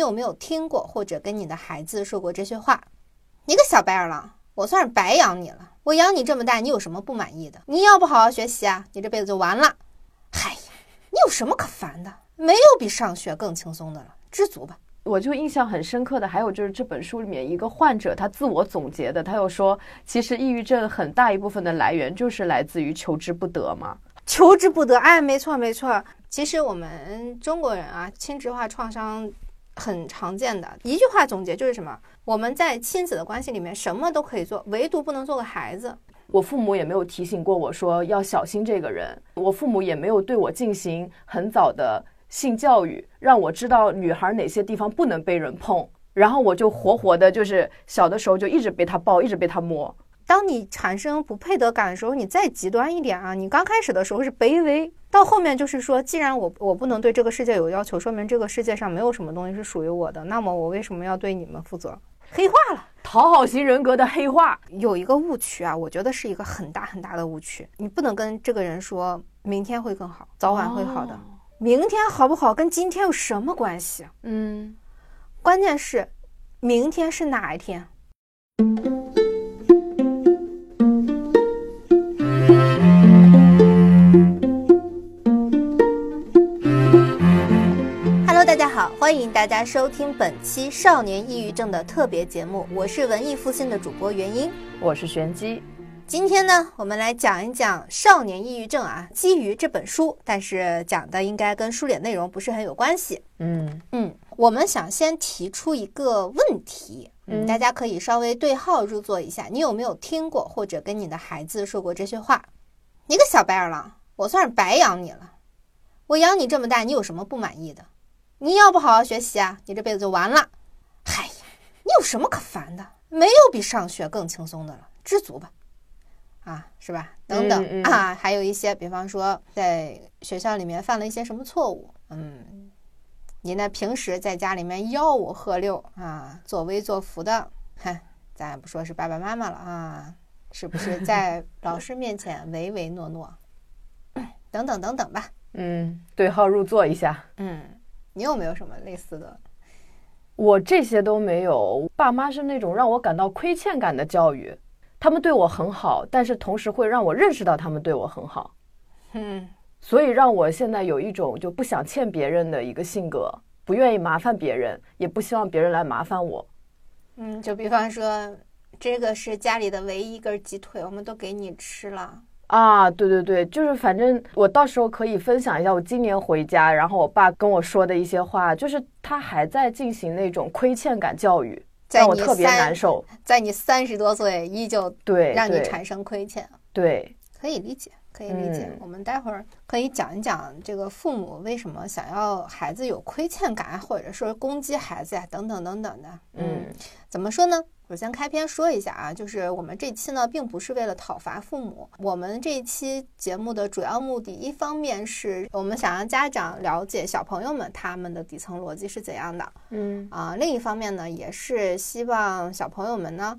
你有没有听过或者跟你的孩子说过这些话？你个小白眼狼，我算是白养你了。我养你这么大，你有什么不满意的？你要不好好学习啊，你这辈子就完了。嗨呀，你有什么可烦的？没有比上学更轻松的了，知足吧。我就印象很深刻的，还有就是这本书里面一个患者他自我总结的，他又说，其实抑郁症很大一部分的来源就是来自于求之不得嘛。求之不得，哎，没错没错。其实我们中国人啊，轻质化创伤很常见的一句话总结就是什么？我们在亲子的关系里面什么都可以做，唯独不能做个孩子。我父母也没有提醒过我说要小心这个人，我父母也没有对我进行很早的。性教育让我知道女孩哪些地方不能被人碰，然后我就活活的，就是小的时候就一直被他抱，一直被他摸。当你产生不配得感的时候，你再极端一点啊，你刚开始的时候是卑微，到后面就是说，既然我我不能对这个世界有要求，说明这个世界上没有什么东西是属于我的，那么我为什么要对你们负责？黑化了，讨好型人格的黑化有一个误区啊，我觉得是一个很大很大的误区，你不能跟这个人说明天会更好，早晚会好的。明天好不好跟今天有什么关系？嗯，关键是明天是哪一天欢迎大家收听本期少年抑郁症的特别节目，我是文艺复兴的主播元英，我是玄机。今天呢，我们来讲一讲少年抑郁症啊，基于这本书，但是讲的应该跟书里内容不是很有关系。嗯嗯，我们想先提出一个问题，嗯，大家可以稍微对号入座一下，你有没有听过或者跟你的孩子说过这些话？你个小白眼狼，我算是白养你了。我养你这么大，你有什么不满意的？你要不好好学习啊，你这辈子就完了。嗨呀，你有什么可烦的？没有比上学更轻松的了，知足吧。啊，是吧？等等啊，还有一些，比方说在学校里面犯了一些什么错误，嗯，你呢平时在家里面吆五喝六啊，作威作福的，哼，咱也不说是爸爸妈妈了啊，是不是在老师面前唯唯诺诺，等等等等吧？嗯，对号入座一下。嗯，你有没有什么类似的？我这些都没有，爸妈是那种让我感到亏欠感的教育。他们对我很好，但是同时会让我认识到他们对我很好，嗯，所以让我现在有一种就不想欠别人的一个性格，不愿意麻烦别人，也不希望别人来麻烦我。嗯，就比方说，这个是家里的唯一一根鸡腿，我们都给你吃了啊！对对对，就是反正我到时候可以分享一下我今年回家，然后我爸跟我说的一些话，就是他还在进行那种亏欠感教育。让我特别难受，在你三十多岁依旧对让你产生亏欠，对，可以理解，可以理解。我们待会儿可以讲一讲这个父母为什么想要孩子有亏欠感，或者说攻击孩子呀，等等等等的。嗯，怎么说呢？首先开篇说一下啊，就是我们这期呢，并不是为了讨伐父母。我们这一期节目的主要目的，一方面是我们想让家长了解小朋友们他们的底层逻辑是怎样的，嗯啊，另一方面呢，也是希望小朋友们呢，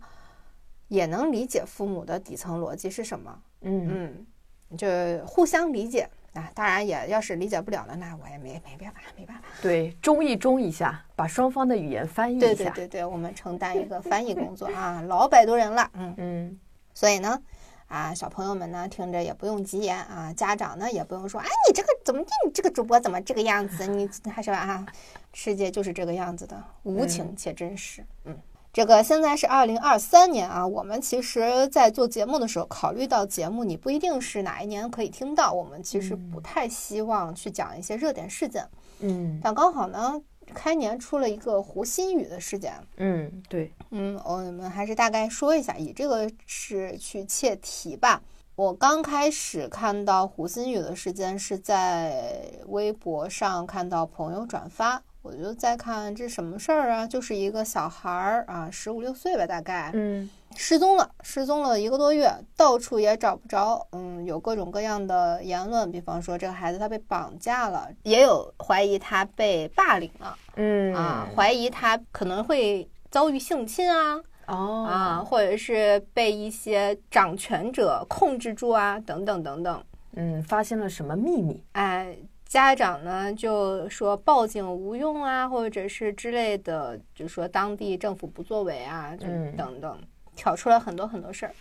也能理解父母的底层逻辑是什么，嗯嗯，就互相理解。啊，当然也要是理解不了了，那我也没没办法，没办法。对，中译中一下，把双方的语言翻译一下。对对对对，我们承担一个翻译工作啊，老摆渡人了，嗯嗯。所以呢，啊，小朋友们呢听着也不用急眼啊，家长呢也不用说，哎，你这个怎么，你这个主播怎么这个样子？你还是吧啊，世界就是这个样子的，无情且真实，嗯。这个现在是二零二三年啊，我们其实，在做节目的时候，考虑到节目你不一定是哪一年可以听到，我们其实不太希望去讲一些热点事件。嗯，但刚好呢，开年出了一个胡鑫宇的事件。嗯，对，嗯，我们还是大概说一下，以这个是去切题吧。我刚开始看到胡鑫宇的事件是在微博上看到朋友转发。我就在看这什么事儿啊？就是一个小孩儿啊，十五六岁吧，大概，嗯，失踪了，失踪了一个多月，到处也找不着，嗯，有各种各样的言论，比方说这个孩子他被绑架了，也有怀疑他被霸凌了，嗯啊，怀疑他可能会遭遇性侵啊，哦啊，或者是被一些掌权者控制住啊，等等等等，嗯，发现了什么秘密？哎。家长呢就说报警无用啊，或者是之类的，就说当地政府不作为啊，就等等，挑出了很多很多事儿。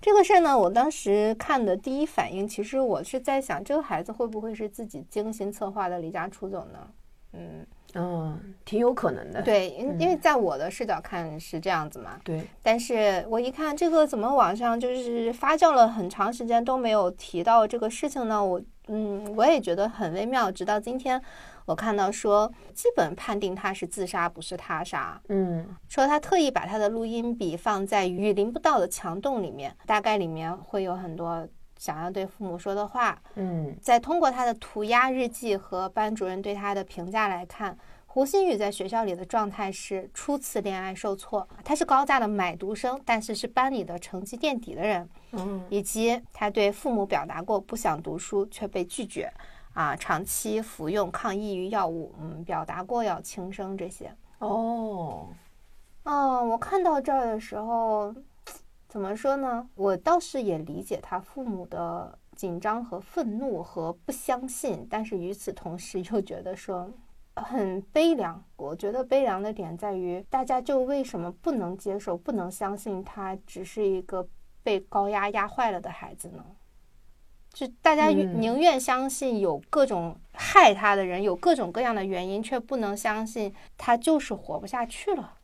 这个事儿呢，我当时看的第一反应，其实我是在想，这个孩子会不会是自己精心策划的离家出走呢？嗯。嗯，挺有可能的。对，因因为在我的视角看是这样子嘛。对。但是我一看这个怎么网上就是发酵了很长时间都没有提到这个事情呢？我嗯，我也觉得很微妙。直到今天，我看到说基本判定他是自杀，不是他杀。嗯。说他特意把他的录音笔放在雨淋不到的墙洞里面，大概里面会有很多。想要对父母说的话，嗯，再通过他的涂鸦日记和班主任对他的评价来看，胡鑫宇在学校里的状态是初次恋爱受挫，他是高价的买读生，但是是班里的成绩垫底的人，嗯，以及他对父母表达过不想读书却被拒绝，啊，长期服用抗抑郁药物，嗯，表达过要轻生这些。哦，哦，我看到这儿的时候。怎么说呢？我倒是也理解他父母的紧张和愤怒和不相信，但是与此同时又觉得说很悲凉。我觉得悲凉的点在于，大家就为什么不能接受、不能相信他只是一个被高压压坏了的孩子呢？就大家宁愿相信有各种害他的人，有各种各样的原因，却不能相信他就是活不下去了。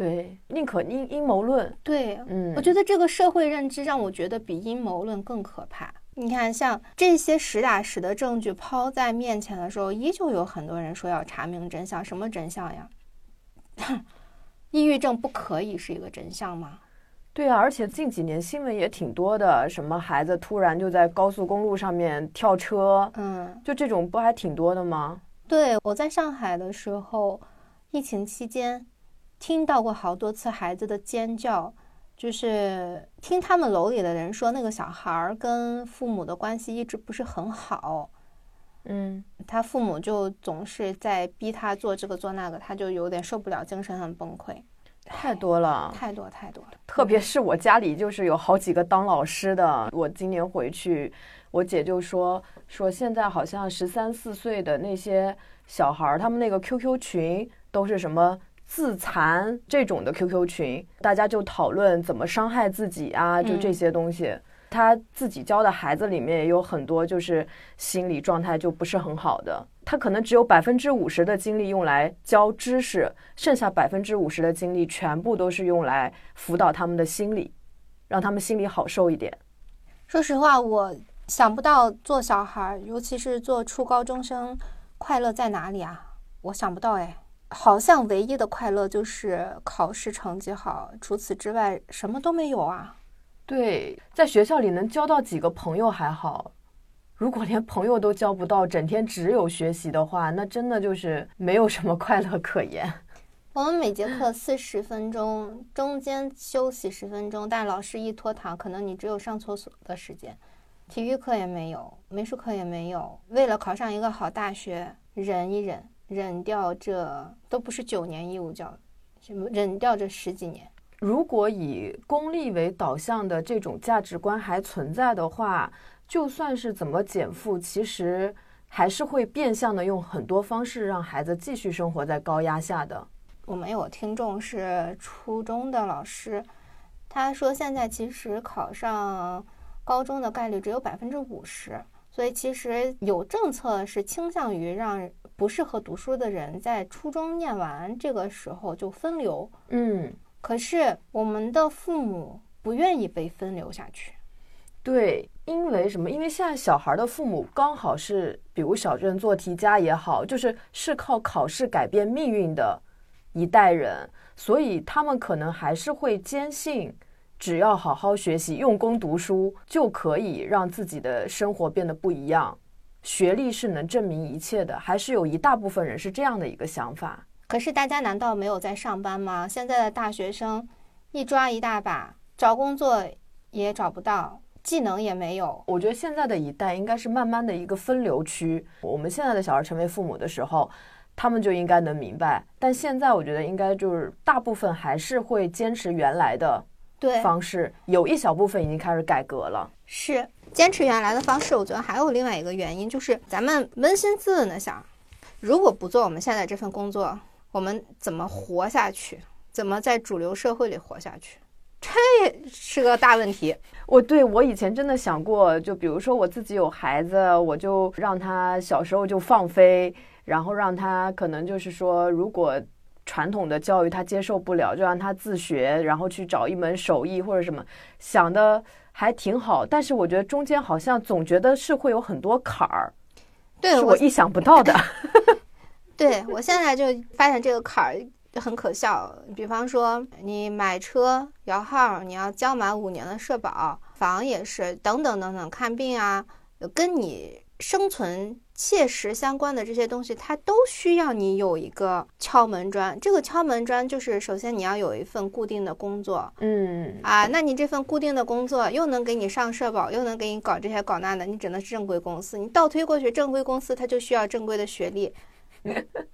对，宁可阴阴谋论。对，嗯，我觉得这个社会认知让我觉得比阴谋论更可怕。你看，像这些实打实的证据抛在面前的时候，依旧有很多人说要查明真相。什么真相呀？抑郁症不可以是一个真相吗？对啊，而且近几年新闻也挺多的，什么孩子突然就在高速公路上面跳车，嗯，就这种不还挺多的吗？对，我在上海的时候，疫情期间。听到过好多次孩子的尖叫，就是听他们楼里的人说，那个小孩儿跟父母的关系一直不是很好。嗯，他父母就总是在逼他做这个做那个，他就有点受不了，精神很崩溃。太多了，太多太多了。特别是我家里就是有好几个当老师的，我今年回去，我姐就说说现在好像十三四岁的那些小孩儿，他们那个 QQ 群都是什么。自残这种的 QQ 群，大家就讨论怎么伤害自己啊，就这些东西。他自己教的孩子里面也有很多，就是心理状态就不是很好的。他可能只有百分之五十的精力用来教知识，剩下百分之五十的精力全部都是用来辅导他们的心理，让他们心里好受一点。说实话，我想不到做小孩，尤其是做初高中生，快乐在哪里啊？我想不到哎。好像唯一的快乐就是考试成绩好，除此之外什么都没有啊。对，在学校里能交到几个朋友还好，如果连朋友都交不到，整天只有学习的话，那真的就是没有什么快乐可言。我们每节课四十分钟，中间休息十分钟，但老师一拖堂，可能你只有上厕所的时间，体育课也没有，美术课也没有。为了考上一个好大学，忍一忍。忍掉这都不是九年义务教育，忍掉这十几年。如果以功利为导向的这种价值观还存在的话，就算是怎么减负，其实还是会变相的用很多方式让孩子继续生活在高压下的。我们有听众是初中的老师，他说现在其实考上高中的概率只有百分之五十，所以其实有政策是倾向于让。不适合读书的人在初中念完这个时候就分流，嗯，可是我们的父母不愿意被分流下去，对，因为什么？因为现在小孩的父母刚好是，比如小镇做题家也好，就是是靠考试改变命运的一代人，所以他们可能还是会坚信，只要好好学习、用功读书，就可以让自己的生活变得不一样。学历是能证明一切的，还是有一大部分人是这样的一个想法。可是大家难道没有在上班吗？现在的大学生一抓一大把，找工作也找不到，技能也没有。我觉得现在的一代应该是慢慢的一个分流区。我们现在的小孩成为父母的时候，他们就应该能明白。但现在我觉得应该就是大部分还是会坚持原来的。对方式有一小部分已经开始改革了。是坚持原来的方式，我觉得还有另外一个原因，就是咱们扪心自问的想，如果不做我们现在这份工作，我们怎么活下去？怎么在主流社会里活下去？这也是个大问题。我对我以前真的想过，就比如说我自己有孩子，我就让他小时候就放飞，然后让他可能就是说，如果传统的教育他接受不了，就让他自学，然后去找一门手艺或者什么，想的还挺好。但是我觉得中间好像总觉得是会有很多坎儿，对是我意想不到的。对我现在就发现这个坎儿很可笑。比方说，你买车摇号，你要交满五年的社保，房也是，等等等等，看病啊，跟你生存切实相关的这些东西，它都需要你有一个敲门砖。这个敲门砖就是，首先你要有一份固定的工作嗯啊，那你这份固定的工作又能给你上社保，又能给你搞这些搞那的，你只能是正规公司。你倒推过去，正规公司它就需要正规的学历。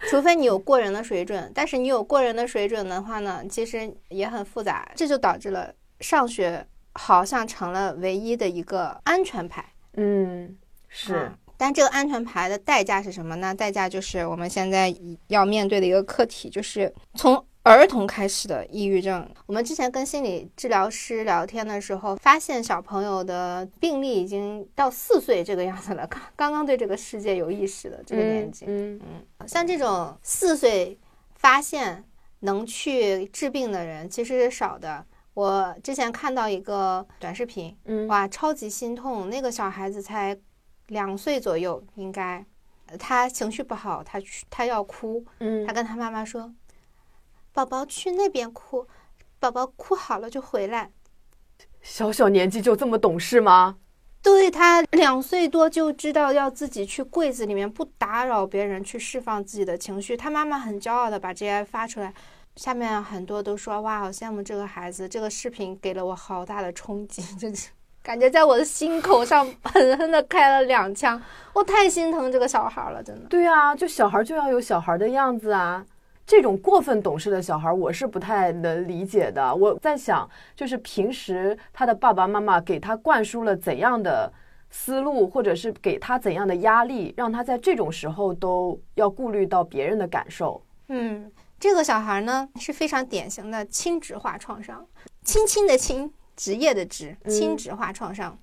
除非你有过人的水准，但是你有过人的水准的话呢，其实也很复杂，这就导致了上学好像成了唯一的一个安全牌。嗯，是啊，但这个安全牌的代价是什么呢？代价就是我们现在要面对的一个课题，就是从儿童开始的抑郁症。我们之前跟心理治疗师聊天的时候，发现小朋友的病例已经到四岁这个样子了，刚刚刚对这个世界有意识的这个年纪。嗯像这种四岁发现能去治病的人其实是少的。我之前看到一个短视频，嗯哇，超级心痛！那个小孩子才两岁左右，应该，呃他情绪不好，他去他要哭，嗯他跟他妈妈说：“宝宝去那边哭，宝宝哭好了就回来。小小年纪就这么懂事吗？”对他两岁多就知道要自己去柜子里面不打扰别人，去释放自己的情绪。他妈妈很骄傲的把这些发出来，下面很多都说：“哇，好羡慕这个孩子。”这个视频给了我好大的冲击，就是感觉在我的心口上狠狠的开了两枪。我太心疼这个小孩了，真的。对啊，就小孩就要有小孩的样子啊。这种过分懂事的小孩，我是不太能理解的。我在想，就是平时他的爸爸妈妈给他灌输了怎样的思路，或者是给他怎样的压力，让他在这种时候都要顾虑到别人的感受。嗯，这个小孩呢是非常典型的亲职化创伤，亲亲的亲，职业的职，轻职化创伤。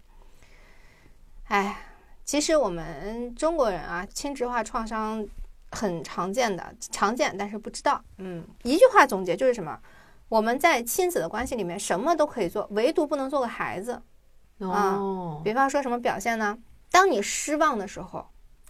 哎，其实我们中国人啊，轻职化创伤很常见的，常见但是不知道。嗯，一句话总结就是什么？我们在亲子的关系里面什么都可以做，唯独不能做个孩子。哦，比方说什么表现呢？当你失望的时候，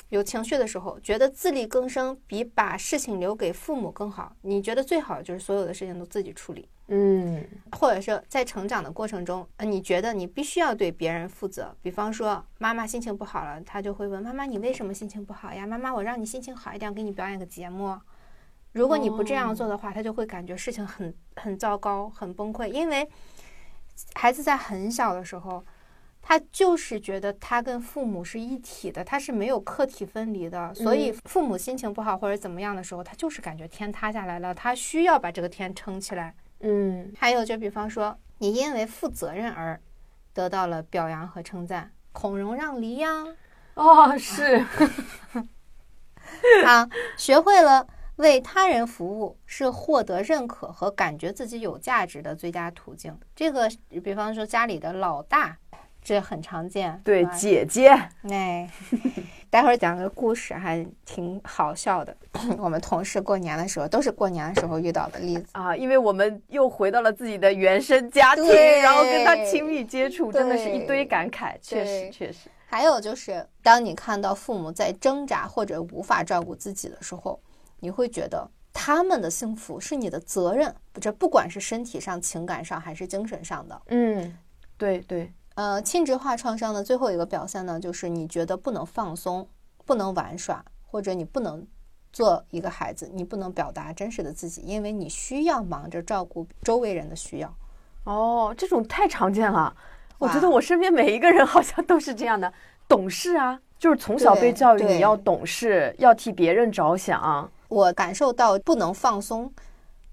有情绪的时候，觉得自力更生比把事情留给父母更好。你觉得最好的就是所有的事情都自己处理，嗯或者是在成长的过程中，呃，你觉得你必须要对别人负责。比方说，妈妈心情不好了，他就会问妈妈：“你为什么心情不好呀？”妈妈，我让你心情好一点，给你表演个节目。如果你不这样做的话，他就会感觉事情很很糟糕、很崩溃，因为孩子在很小的时候，他就是觉得他跟父母是一体的，他是没有客体分离的，所以父母心情不好或者怎么样的时候，他就是感觉天塌下来了，他需要把这个天撑起来。嗯。还有就比方说，你因为负责任而得到了表扬和称赞，孔融让梨呀，哦，是，啊，学会了为他人服务是获得认可和感觉自己有价值的最佳途径。这个，比方说家里的老大，这很常见。对吧姐姐，哎，待会儿讲个故事，还挺好笑的。我们同事过年的时候，都是过年的时候遇到的例子。啊，因为我们又回到了自己的原生家庭，然后跟他亲密接触，真的是一堆感慨，确实确实。还有就是，当你看到父母在挣扎或者无法照顾自己的时候，你会觉得他们的幸福是你的责任，这不管是身体上、情感上还是精神上的。嗯，对对，呃，亲职化创伤的最后一个表现呢，就是你觉得不能放松，不能玩耍，或者你不能做一个孩子，你不能表达真实的自己，因为你需要忙着照顾周围人的需要。哦，这种太常见了。我觉得我身边每一个人 好像都是这样的，懂事啊，就是从小被教育你要懂事，要替别人着想。我感受到不能放松，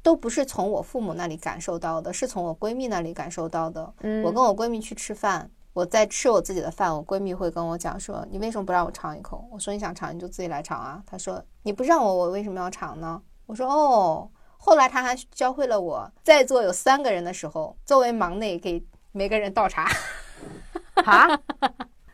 都不是从我父母那里感受到的，是从我闺蜜那里感受到的。嗯我跟我闺蜜去吃饭，我在吃我自己的饭，我闺蜜会跟我讲说：“你为什么不让我尝一口？”我说：“你想尝你就自己来尝啊。”她说：“你不让我，我为什么要尝呢？”我说：“哦。”后来她还教会了我，在座有三个人的时候，作为忙内给每个人倒茶。啊？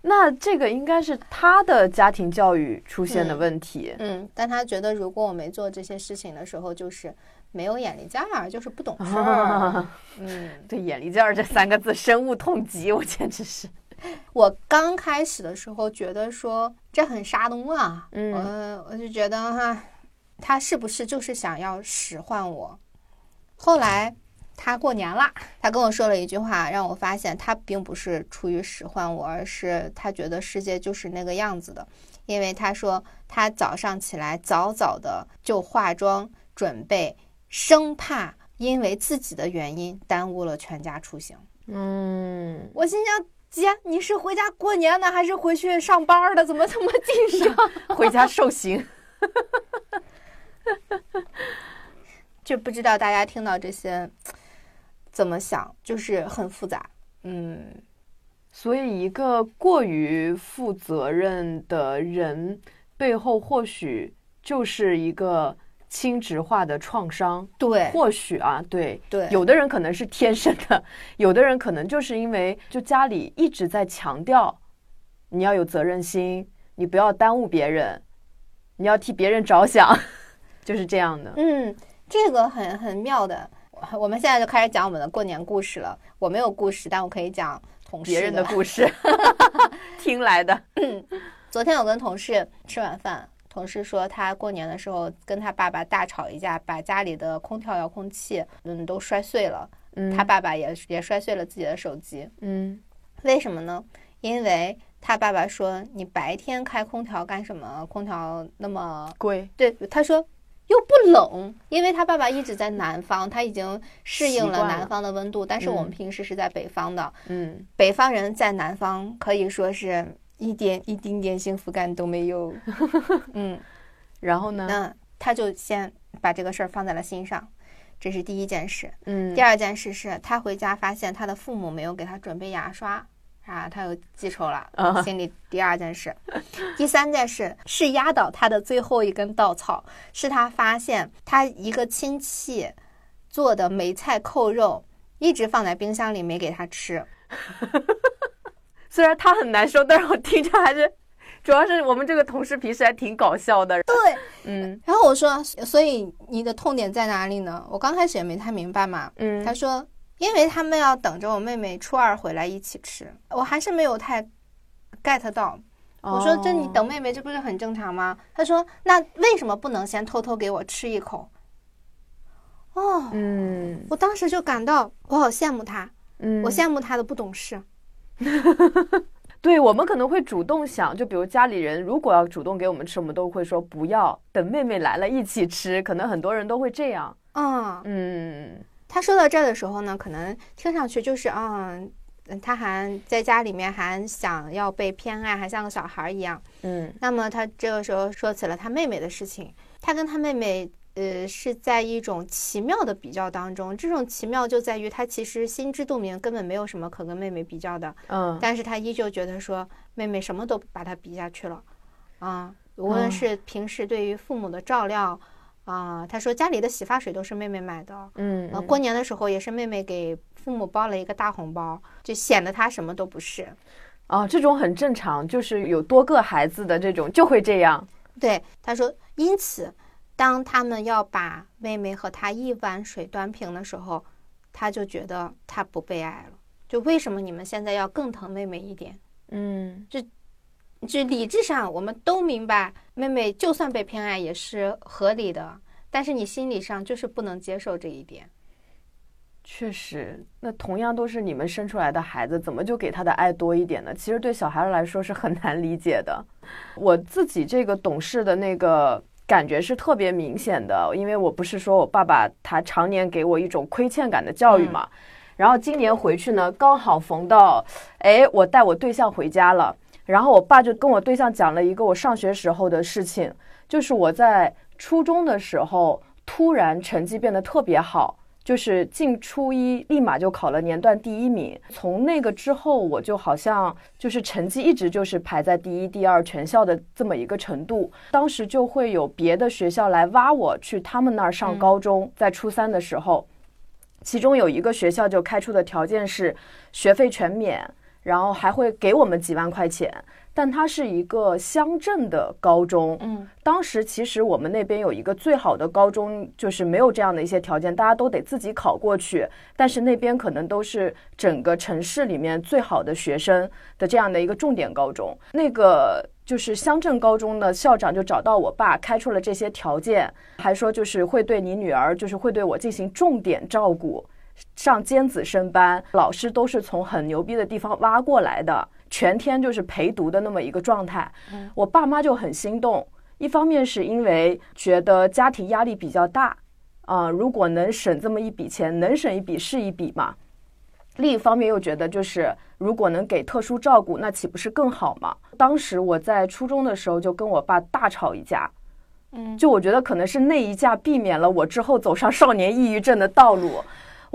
那这个应该是她的家庭教育出现的问题。嗯，但她觉得如果我没做这些事情的时候，就是没有眼力见儿，就是不懂事儿。嗯，对“眼力见儿”这三个字深恶痛疾，我简直是。我刚开始的时候觉得说这很沙东啊，嗯，我就觉得哈。他是不是就是想要使唤我？后来他过年啦，他跟我说了一句话，让我发现他并不是出于使唤我，而是他觉得世界就是那个样子的。因为他说他早上起来早早的就化妆准备，生怕因为自己的原因耽误了全家出行。嗯，我心想，姐，你是回家过年呢，还是回去上班的？怎么这么紧张？回家受刑。就不知道大家听到这些怎么想，就是很复杂。嗯，所以一个过于负责任的人背后，或许就是一个轻质化的创伤。对，或许啊，对对，有的人可能是天生的，有的人可能就是因为就家里一直在强调你要有责任心，你不要耽误别人，你要替别人着想。就是这样的，嗯，这个很很妙的。我们现在就开始讲我们的过年故事了。我没有故事，但我可以讲同事别人的故事，听来的。昨天我跟同事吃晚饭，同事说他过年的时候跟他爸爸大吵一架，把家里的空调遥控器嗯都摔碎了。嗯，他爸爸也也摔碎了自己的手机。嗯，为什么呢？因为。他爸爸说：“你白天开空调干什么？空调那么贵。”对，他说。又不冷，因为他爸爸一直在南方，他已经适应了南方的温度。但是我们平时是在北方的，嗯，北方人在南方可以说是一点一丁点幸福感都没有。嗯，然后呢？那他就先把这个事儿放在了心上，这是第一件事。嗯，第二件事是他回家发现他的父母没有给他准备牙刷。啊，他又记仇了，心里第二件事，第三件事是压倒他的最后一根稻草，是他发现他一个亲戚做的梅菜扣肉一直放在冰箱里没给他吃。虽然他很难受，但是我听着还是，主要是我们这个同事平时还挺搞笑的。对，嗯。然后我说，所以你的痛点在哪里呢？我刚开始也没太明白嘛。嗯。他说。因为他们要等着我妹妹初二回来一起吃，我还是没有太 get 到。我说：“这你等妹妹，这不是很正常吗？”他说：“那为什么不能先偷偷给我吃一口？”哦，嗯，我当时就感到我好羡慕他，嗯，我羡慕他的不懂事。对我们可能会主动想，就比如家里人如果要主动给我们吃，我们都会说不要，等妹妹来了一起吃。可能很多人都会这样。嗯嗯。他说到这儿的时候呢，可能听上去就是，嗯，他还在家里面还想要被偏爱，还像个小孩一样。嗯，那么他这个时候说起了他妹妹的事情。他跟他妹妹，呃，是在一种奇妙的比较当中。这种奇妙就在于他其实心知肚明，根本没有什么可跟妹妹比较的。嗯，但是他依旧觉得说妹妹什么都把他比下去了。啊，无论是平时对于父母的照料。啊，他说家里的洗发水都是妹妹买的，嗯，过年的时候也是妹妹给父母包了一个大红包，就显得他什么都不是。啊，这种很正常，就是有多个孩子的这种就会这样。对，他说，因此，当他们要把妹妹和他一碗水端平的时候，他就觉得他不被爱了。就为什么你们现在要更疼妹妹一点？嗯，就。就理智上，我们都明白，妹妹就算被偏爱也是合理的，但是你心理上就是不能接受这一点。确实，那同样都是你们生出来的孩子，怎么就给他的爱多一点呢？其实对小孩来说是很难理解的。我自己这个懂事的那个感觉是特别明显的，因为我不是说我爸爸他常年给我一种亏欠感的教育嘛，然后今年回去呢，刚好逢到，哎，我带我对象回家了。然后我爸就跟我对象讲了一个我上学时候的事情，就是我在初中的时候突然成绩变得特别好，就是进初一立马就考了年段第一名。从那个之后，我就好像就是成绩一直就是排在第一、第二全校的这么一个程度。当时就会有别的学校来挖我去他们那儿上高中，在初三的时候，其中有一个学校就开出的条件是学费全免，然后还会给我们几万块钱。但它是一个乡镇的高中，嗯，当时其实我们那边有一个最好的高中，就是没有这样的一些条件，大家都得自己考过去。但是那边可能都是整个城市里面最好的学生的这样的一个重点高中。那个就是乡镇高中的校长就找到我爸，开出了这些条件，还说就是会对你女儿，就是会对我进行重点照顾，上尖子生班，老师都是从很牛逼的地方挖过来的。全天就是陪读的那么一个状态，我爸妈就很心动。一方面是因为觉得家庭压力比较大，啊，如果能省这么一笔钱，能省一笔是一笔嘛。另一方面又觉得，就是如果能给特殊照顾，那岂不是更好吗？当时我在初中的时候就跟我爸大吵一架，嗯，就我觉得可能是那一架避免了我之后走上少年抑郁症的道路。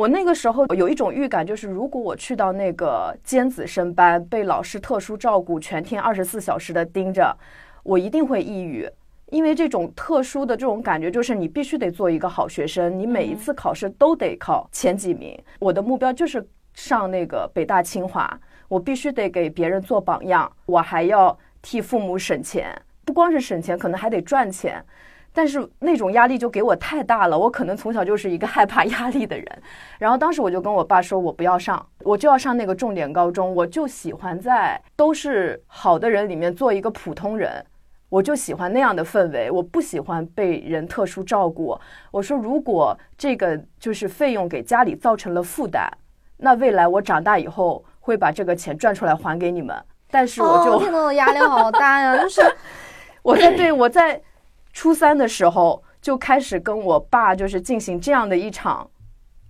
我那个时候有一种预感，就是如果我去到那个尖子生班，被老师特殊照顾，全天二十四小时的盯着，我一定会抑郁。因为这种特殊的这种感觉，就是你必须得做一个好学生，你每一次考试都得考前几名。我的目标就是上那个北大清华，我必须得给别人做榜样，我还要替父母省钱，不光是省钱，可能还得赚钱。但是那种压力就给我太大了，我可能从小就是一个害怕压力的人。然后当时我就跟我爸说，我不要上，我就要上那个重点高中，我就喜欢在都是好的人里面做一个普通人，我就喜欢那样的氛围，我不喜欢被人特殊照顾。我说，如果这个就是费用给家里造成了负担，那未来我长大以后会把这个钱赚出来还给你们。但是我就听到压力好大呀，就是 我在对我在。初三的时候就开始跟我爸就是进行这样的一场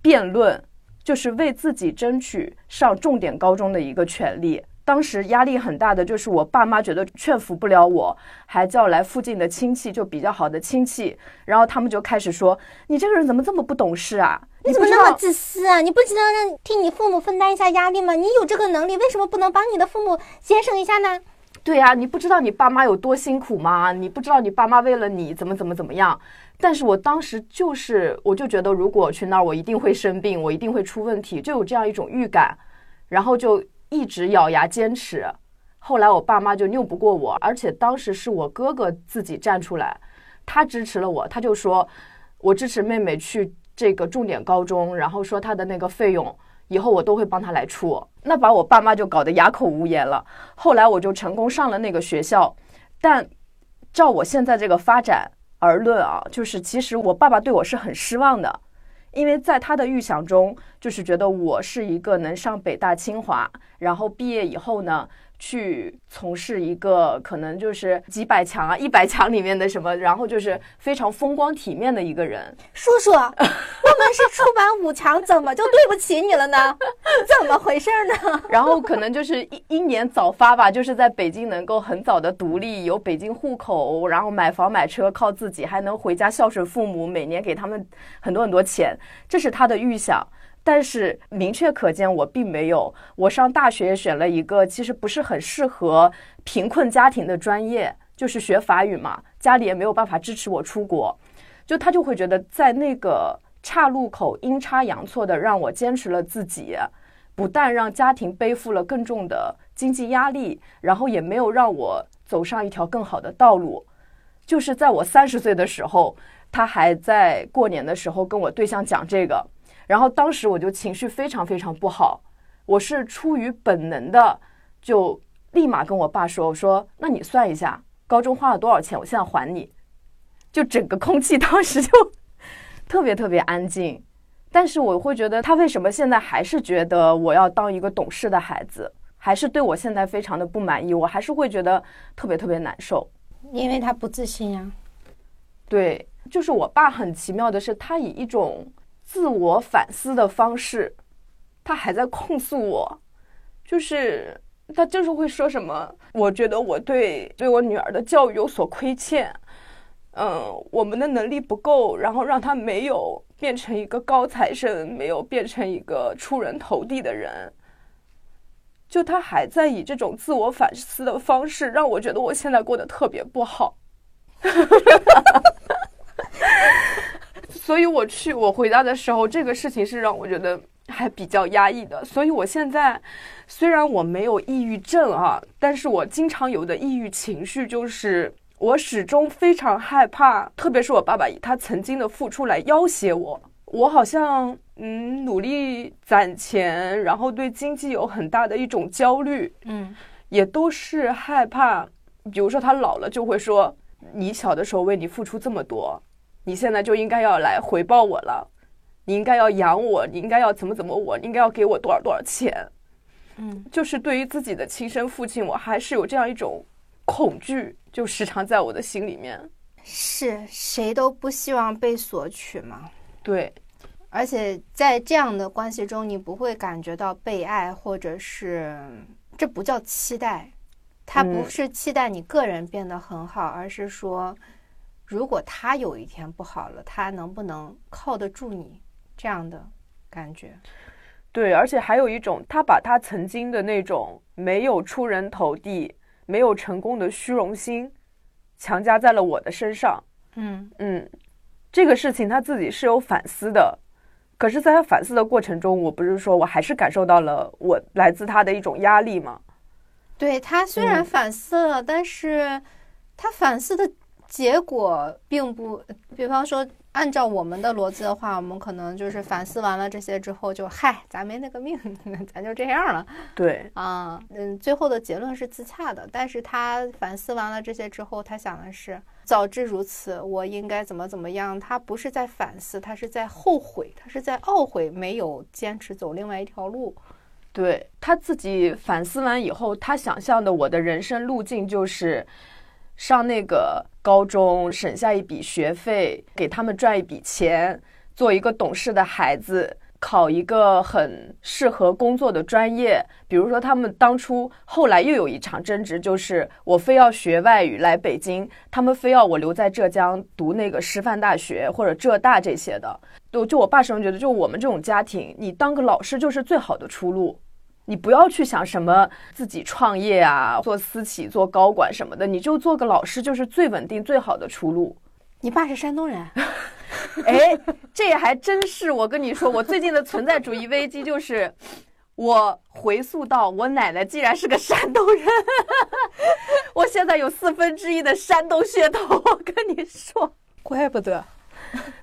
辩论，就是为自己争取上重点高中的一个权利。当时压力很大的就是我爸妈觉得劝服不了我，还叫来附近的亲戚，就比较好的亲戚，然后他们就开始说：“你这个人怎么这么不懂事啊？你怎么那么自私啊？你不知道让替你父母分担一下压力吗？你有这个能力，为什么不能帮你的父母节省一下呢？”对呀，你不知道你爸妈有多辛苦吗？你不知道你爸妈为了你怎么怎么怎么样？但是我当时就是，我就觉得如果去那儿，我一定会生病，我一定会出问题，就有这样一种预感，然后就一直咬牙坚持。后来我爸妈就拗不过我，而且当时是我哥哥自己站出来，他支持了我，他就说我支持妹妹去这个重点高中，然后说他的那个费用。以后我都会帮他来出，那把我爸妈就搞得哑口无言了。后来我就成功上了那个学校，但照我现在这个发展而论啊，就是其实我爸爸对我是很失望的，因为在他的预想中，就是觉得我是一个能上北大清华，然后毕业以后呢。去从事一个可能就是几百强啊、一百强里面的什么，然后就是非常风光体面的一个人。叔叔，我们是出版五强，怎么就对不起你了呢？怎么回事呢？然后可能就是一一年早发吧，就是在北京能够很早的独立，有北京户口，然后买房买车靠自己，还能回家孝顺父母，每年给他们很多很多钱，这是他的预想。但是明确可见，我并没有。我上大学选了一个其实不是很适合贫困家庭的专业，就是学法语嘛。家里也没有办法支持我出国，就他就会觉得在那个岔路口阴差阳错的让我坚持了自己，不但让家庭背负了更重的经济压力，然后也没有让我走上一条更好的道路。就是在我三十岁的时候，他还在过年的时候跟我对象讲这个。然后当时我就情绪非常非常不好，我是出于本能的，就立马跟我爸说：“我说，那你算一下高中花了多少钱，我现在还你。”就整个空气当时就特别特别安静。但是我会觉得他为什么现在还是觉得我要当一个懂事的孩子，还是对我现在非常的不满意，我还是会觉得特别特别难受。因为他不自信呀。对，就是我爸很奇妙的是，他以一种。自我反思的方式，他还在控诉我，就是他就是会说什么？我觉得我对对我女儿的教育有所亏欠，嗯，我们的能力不够，然后让他没有变成一个高材生，没有变成一个出人头地的人。就他还在以这种自我反思的方式，让我觉得我现在过得特别不好。所以我去我回家的时候，这个事情是让我觉得还比较压抑的。所以我现在虽然我没有抑郁症啊，但是我经常有的抑郁情绪就是我始终非常害怕，特别是我爸爸以他曾经的付出来要挟我。我好像嗯努力攒钱，然后对经济有很大的一种焦虑，嗯，也都是害怕，比如说他老了就会说，你小的时候为你付出这么多。你现在就应该要来回报我了，你应该要养我，你应该要怎么怎么我，你应该要给我多少多少钱，嗯，就是对于自己的亲生父亲，我还是有这样一种恐惧，就时常在我的心里面。是谁都不希望被索取嘛？对，而且在这样的关系中，你不会感觉到被爱，或者是这不叫期待，他不是期待你个人变得很好，而是说。如果他有一天不好了，他能不能靠得住你这样的感觉？对，而且还有一种，他把他曾经的那种没有出人头地、没有成功的虚荣心强加在了我的身上。嗯嗯，这个事情他自己是有反思的，可是，在他反思的过程中，我不是说我还是感受到了我来自他的一种压力吗？对他虽然反思了，但是他反思的。结果并不，比方说，按照我们的逻辑的话，我们可能就是反思完了这些之后，就嗨，咱没那个命，咱就这样了。对，啊，嗯，最后的结论是自洽的。但是他反思完了这些之后，他想的是，早知如此，我应该怎么怎么样。他不是在反思，他是在后悔，他是在懊悔没有坚持走另外一条路。对他自己反思完以后，他想象的我的人生路径就是。上那个高中，省下一笔学费，给他们赚一笔钱，做一个懂事的孩子，考一个很适合工作的专业。比如说，他们当初后来又有一场争执，就是我非要学外语来北京，他们非要我留在浙江读那个师范大学或者浙大这些的。就就我爸始终觉得，就我们这种家庭，你当个老师就是最好的出路。你不要去想什么自己创业啊，做私企、做高管什么的，你就做个老师就是最稳定、最好的出路。你爸是山东人，哎，这还真是。我跟你说，我最近的存在主义危机就是，我回溯到我奶奶竟然是个山东人，我现在有四分之一的山东血统。我跟你说，怪不得。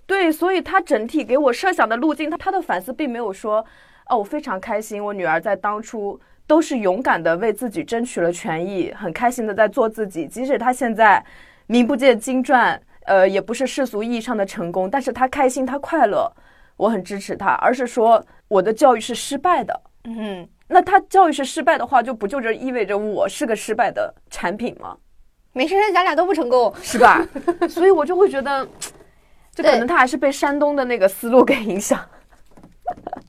对，所以他整体给我设想的路径，他他的反思并没有说。哦，我非常开心，我女儿在当初都是勇敢的为自己争取了权益，很开心的在做自己。即使她现在名不见经传，呃，也不是世俗意义上的成功，但是她开心，她快乐，我很支持她。而是说我的教育是失败的，嗯，那她教育是失败的话，就不就这意味着我是个失败的产品吗？没事，咱俩都不成功，是吧？所以我就会觉得，就可能他还是被山东的那个思路给影响。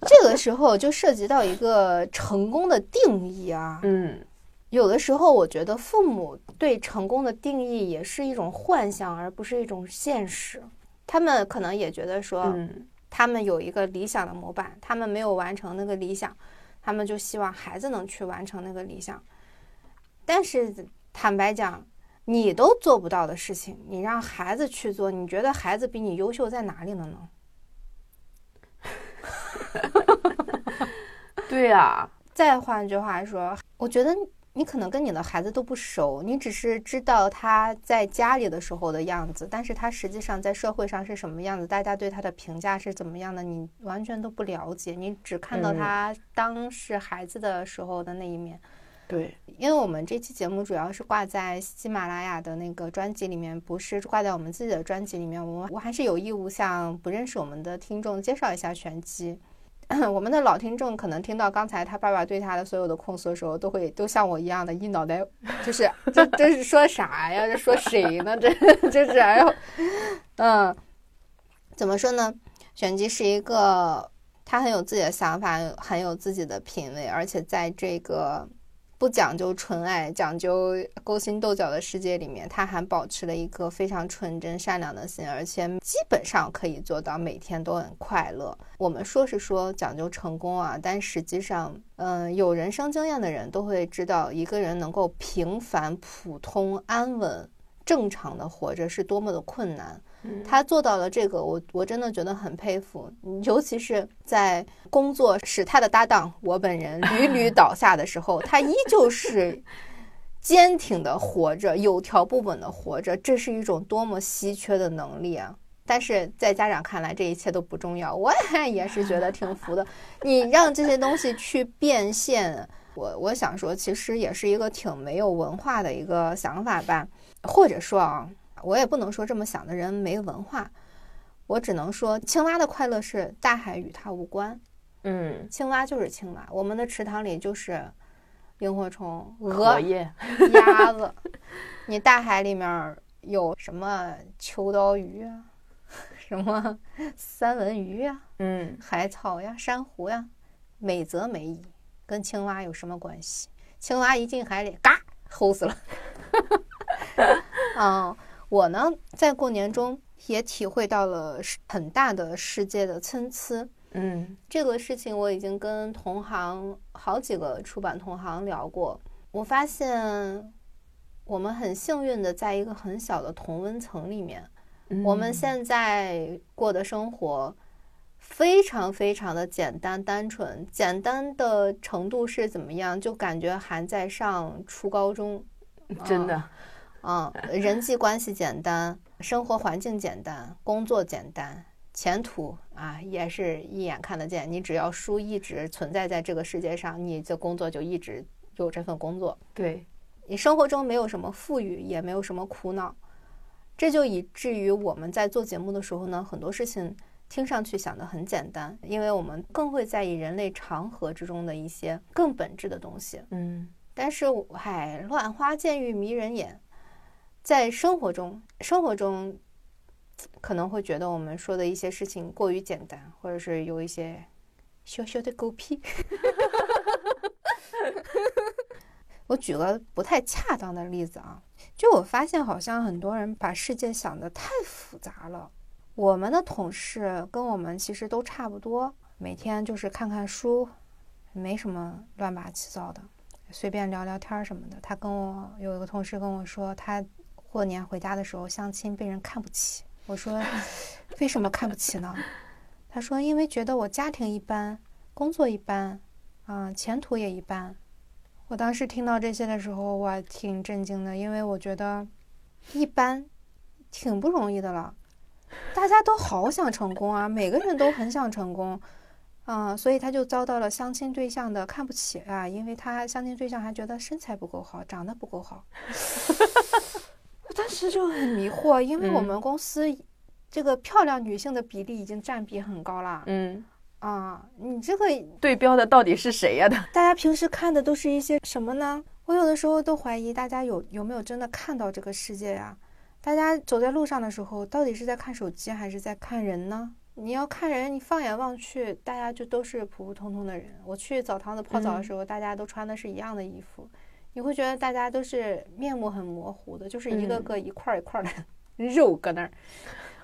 这个时候就涉及到一个成功的定义啊，嗯，有的时候我觉得父母对成功的定义也是一种幻想，而不是一种现实。他们可能也觉得说，他们有一个理想的模板，他们没有完成那个理想，他们就希望孩子能去完成那个理想。但是坦白讲，你都做不到的事情，你让孩子去做，你觉得孩子比你优秀在哪里了呢？对呀，再换句话说，我觉得你可能跟你的孩子都不熟，你只是知道他在家里的时候的样子，但是他实际上在社会上是什么样子，大家对他的评价是怎么样的，你完全都不了解，你只看到他当是孩子的时候的那一面。对，因为我们这期节目主要是挂在喜马拉雅的那个专辑里面，不是挂在我们自己的专辑里面，我我还是有义务向不认识我们的听众介绍一下玄机。我们的老听众可能听到刚才他爸爸对他的所有的控诉的时候，都会都像我一样的一脑袋，就是这这是说啥呀？这说谁呢？这这是哎呦，嗯，怎么说呢？玄机是一个他很有自己的想法，很有自己的品味，而且在这个。不讲究纯爱、讲究勾心斗角的世界里面，他还保持了一个非常纯真、善良的心，而且基本上可以做到每天都很快乐。我们说是说讲究成功啊，但实际上，嗯，有人生经验的人都会知道，一个人能够平凡、普通、安稳、正常的活着是多么的困难。他做到了这个，我我真的觉得很佩服。尤其是在工作使他的搭档我本人屡屡 倒下的时候，他依旧是坚挺的活着，有条不紊的活着。这是一种多么稀缺的能力啊！但是在家长看来，这一切都不重要。我也是觉得挺服的。你让这些东西去变现，我我想说，其实也是一个挺没有文化的一个想法吧，或者说啊。我也不能说这么想的人没文化，我只能说青蛙的快乐是大海与它无关。嗯，青蛙就是青蛙，我们的池塘里就是萤火虫、鹅、鸭子。你大海里面有什么秋刀鱼啊，什么三文鱼啊，嗯，海草呀、珊瑚呀，美则美矣，跟青蛙有什么关系？青蛙一进海里，嘎，齁死了。嗯。我呢，在过年中也体会到了很大的世界的参差。嗯，这个事情我已经跟同行好几个出版同行聊过。我发现，我们很幸运的在一个很小的同温层里面。我们现在过的生活非常非常的简单单纯，简单的程度是怎么样？就感觉还在上初高中，真的。嗯，人际关系简单，生活环境简单，工作简单，前途啊也是一眼看得见。你只要书一直存在在这个世界上，你的工作就一直有这份工作。对你生活中没有什么富裕，也没有什么苦恼，这就以至于我们在做节目的时候呢，很多事情听上去想的很简单，因为我们更会在意人类长河之中的一些更本质的东西。嗯，但是嗨，乱花渐欲迷人眼。在生活中，生活中可能会觉得我们说的一些事情过于简单，或者是有一些小小的狗屁。我举个不太恰当的例子啊，就我发现好像很多人把世界想的太复杂了。我们的同事跟我们其实都差不多，每天就是看看书，没什么乱八七糟的，随便聊聊天什么的。他跟我有一个同事跟我说，他。过年回家的时候相亲被人看不起，我说为什么看不起呢？他说因为觉得我家庭一般，工作一般，啊前途也一般。我当时听到这些的时候，我挺震惊的，因为我觉得一般挺不容易的了。大家都好想成功啊，每个人都很想成功，啊，所以他就遭到了相亲对象的看不起啊，因为他相亲对象还觉得身材不够好，长得不够好。当时就很迷惑，因为我们公司这个漂亮女性的比例已经占比很高了。嗯啊，你这个对标的到底是谁呀？的 大家平时看的都是一些什么呢？我有的时候都怀疑大家有有没有真的看到这个世界呀？大家走在路上的时候，到底是在看手机还是在看人呢？你要看人，你放眼望去，大家就都是普普通通的人。我去澡堂子泡澡的时候，大家都穿的是一样的衣服。你会觉得大家都是面目很模糊的，就是一个个一块一块的 肉搁那儿。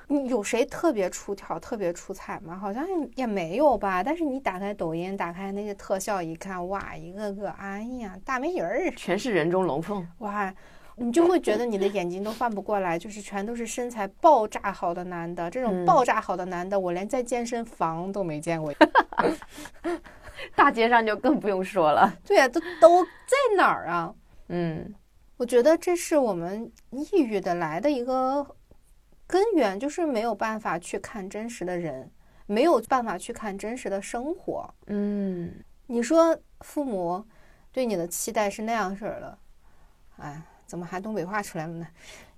你有谁特别出挑、特别出彩吗？好像也没有吧。但是你打开抖音，打开那些特效一看，哇，一个个，哎呀，大美人儿，全是人中龙凤。哇，你就会觉得你的眼睛都翻不过来，就是全都是身材爆炸好的男的。这种爆炸好的男的，我连在健身房都没见过。大街上就更不用说了，对呀，都都在哪儿啊？嗯，我觉得这是我们抑郁的来的一个根源，就是没有办法去看真实的人，没有办法去看真实的生活。嗯，你说父母对你的期待是那样式儿的，哎，怎么还东北话出来了呢？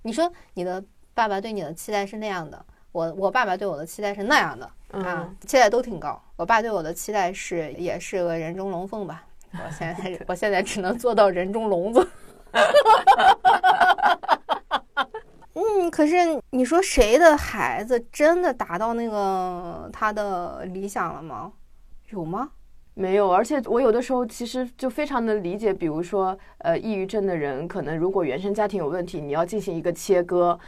你说你的爸爸对你的期待是那样的，我我爸爸对我的期待是那样的。啊，期待都挺高。我爸对我的期待是，也是个人中龙凤吧。我现在，我现在只能做到人中龙子。嗯，可是你说谁的孩子真的达到那个他的理想了吗？有吗？没有，而且我有的时候其实就非常的理解，比如说，呃，抑郁症的人，可能如果原生家庭有问题，你要进行一个切割，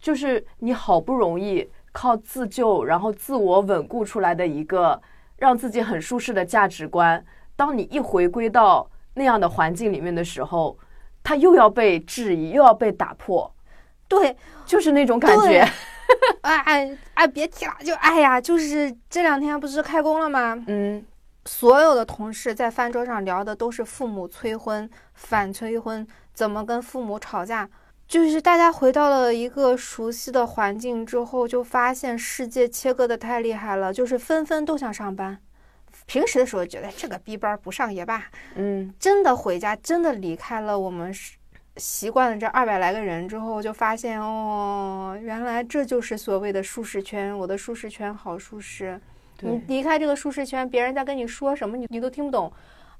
就是你好不容易靠自救，然后自我稳固出来的一个让自己很舒适的价值观，当你一回归到那样的环境里面的时候，它又要被质疑，又要被打破，对，就是那种感觉。哎哎哎，别提了，就哎呀，就是这两天不是开工了吗？嗯。所有的同事在饭桌上聊的都是父母催婚、反催婚，怎么跟父母吵架。就是大家回到了一个熟悉的环境之后，就发现世界切割的太厉害了，就是纷纷都想上班。平时的时候觉得这个逼班不上也罢，嗯，真的回家，真的离开了我们习惯了这二百来个人之后，就发现哦，原来这就是所谓的舒适圈。我的舒适圈好舒适。你离开这个舒适圈，别人在跟你说什么，你你都听不懂，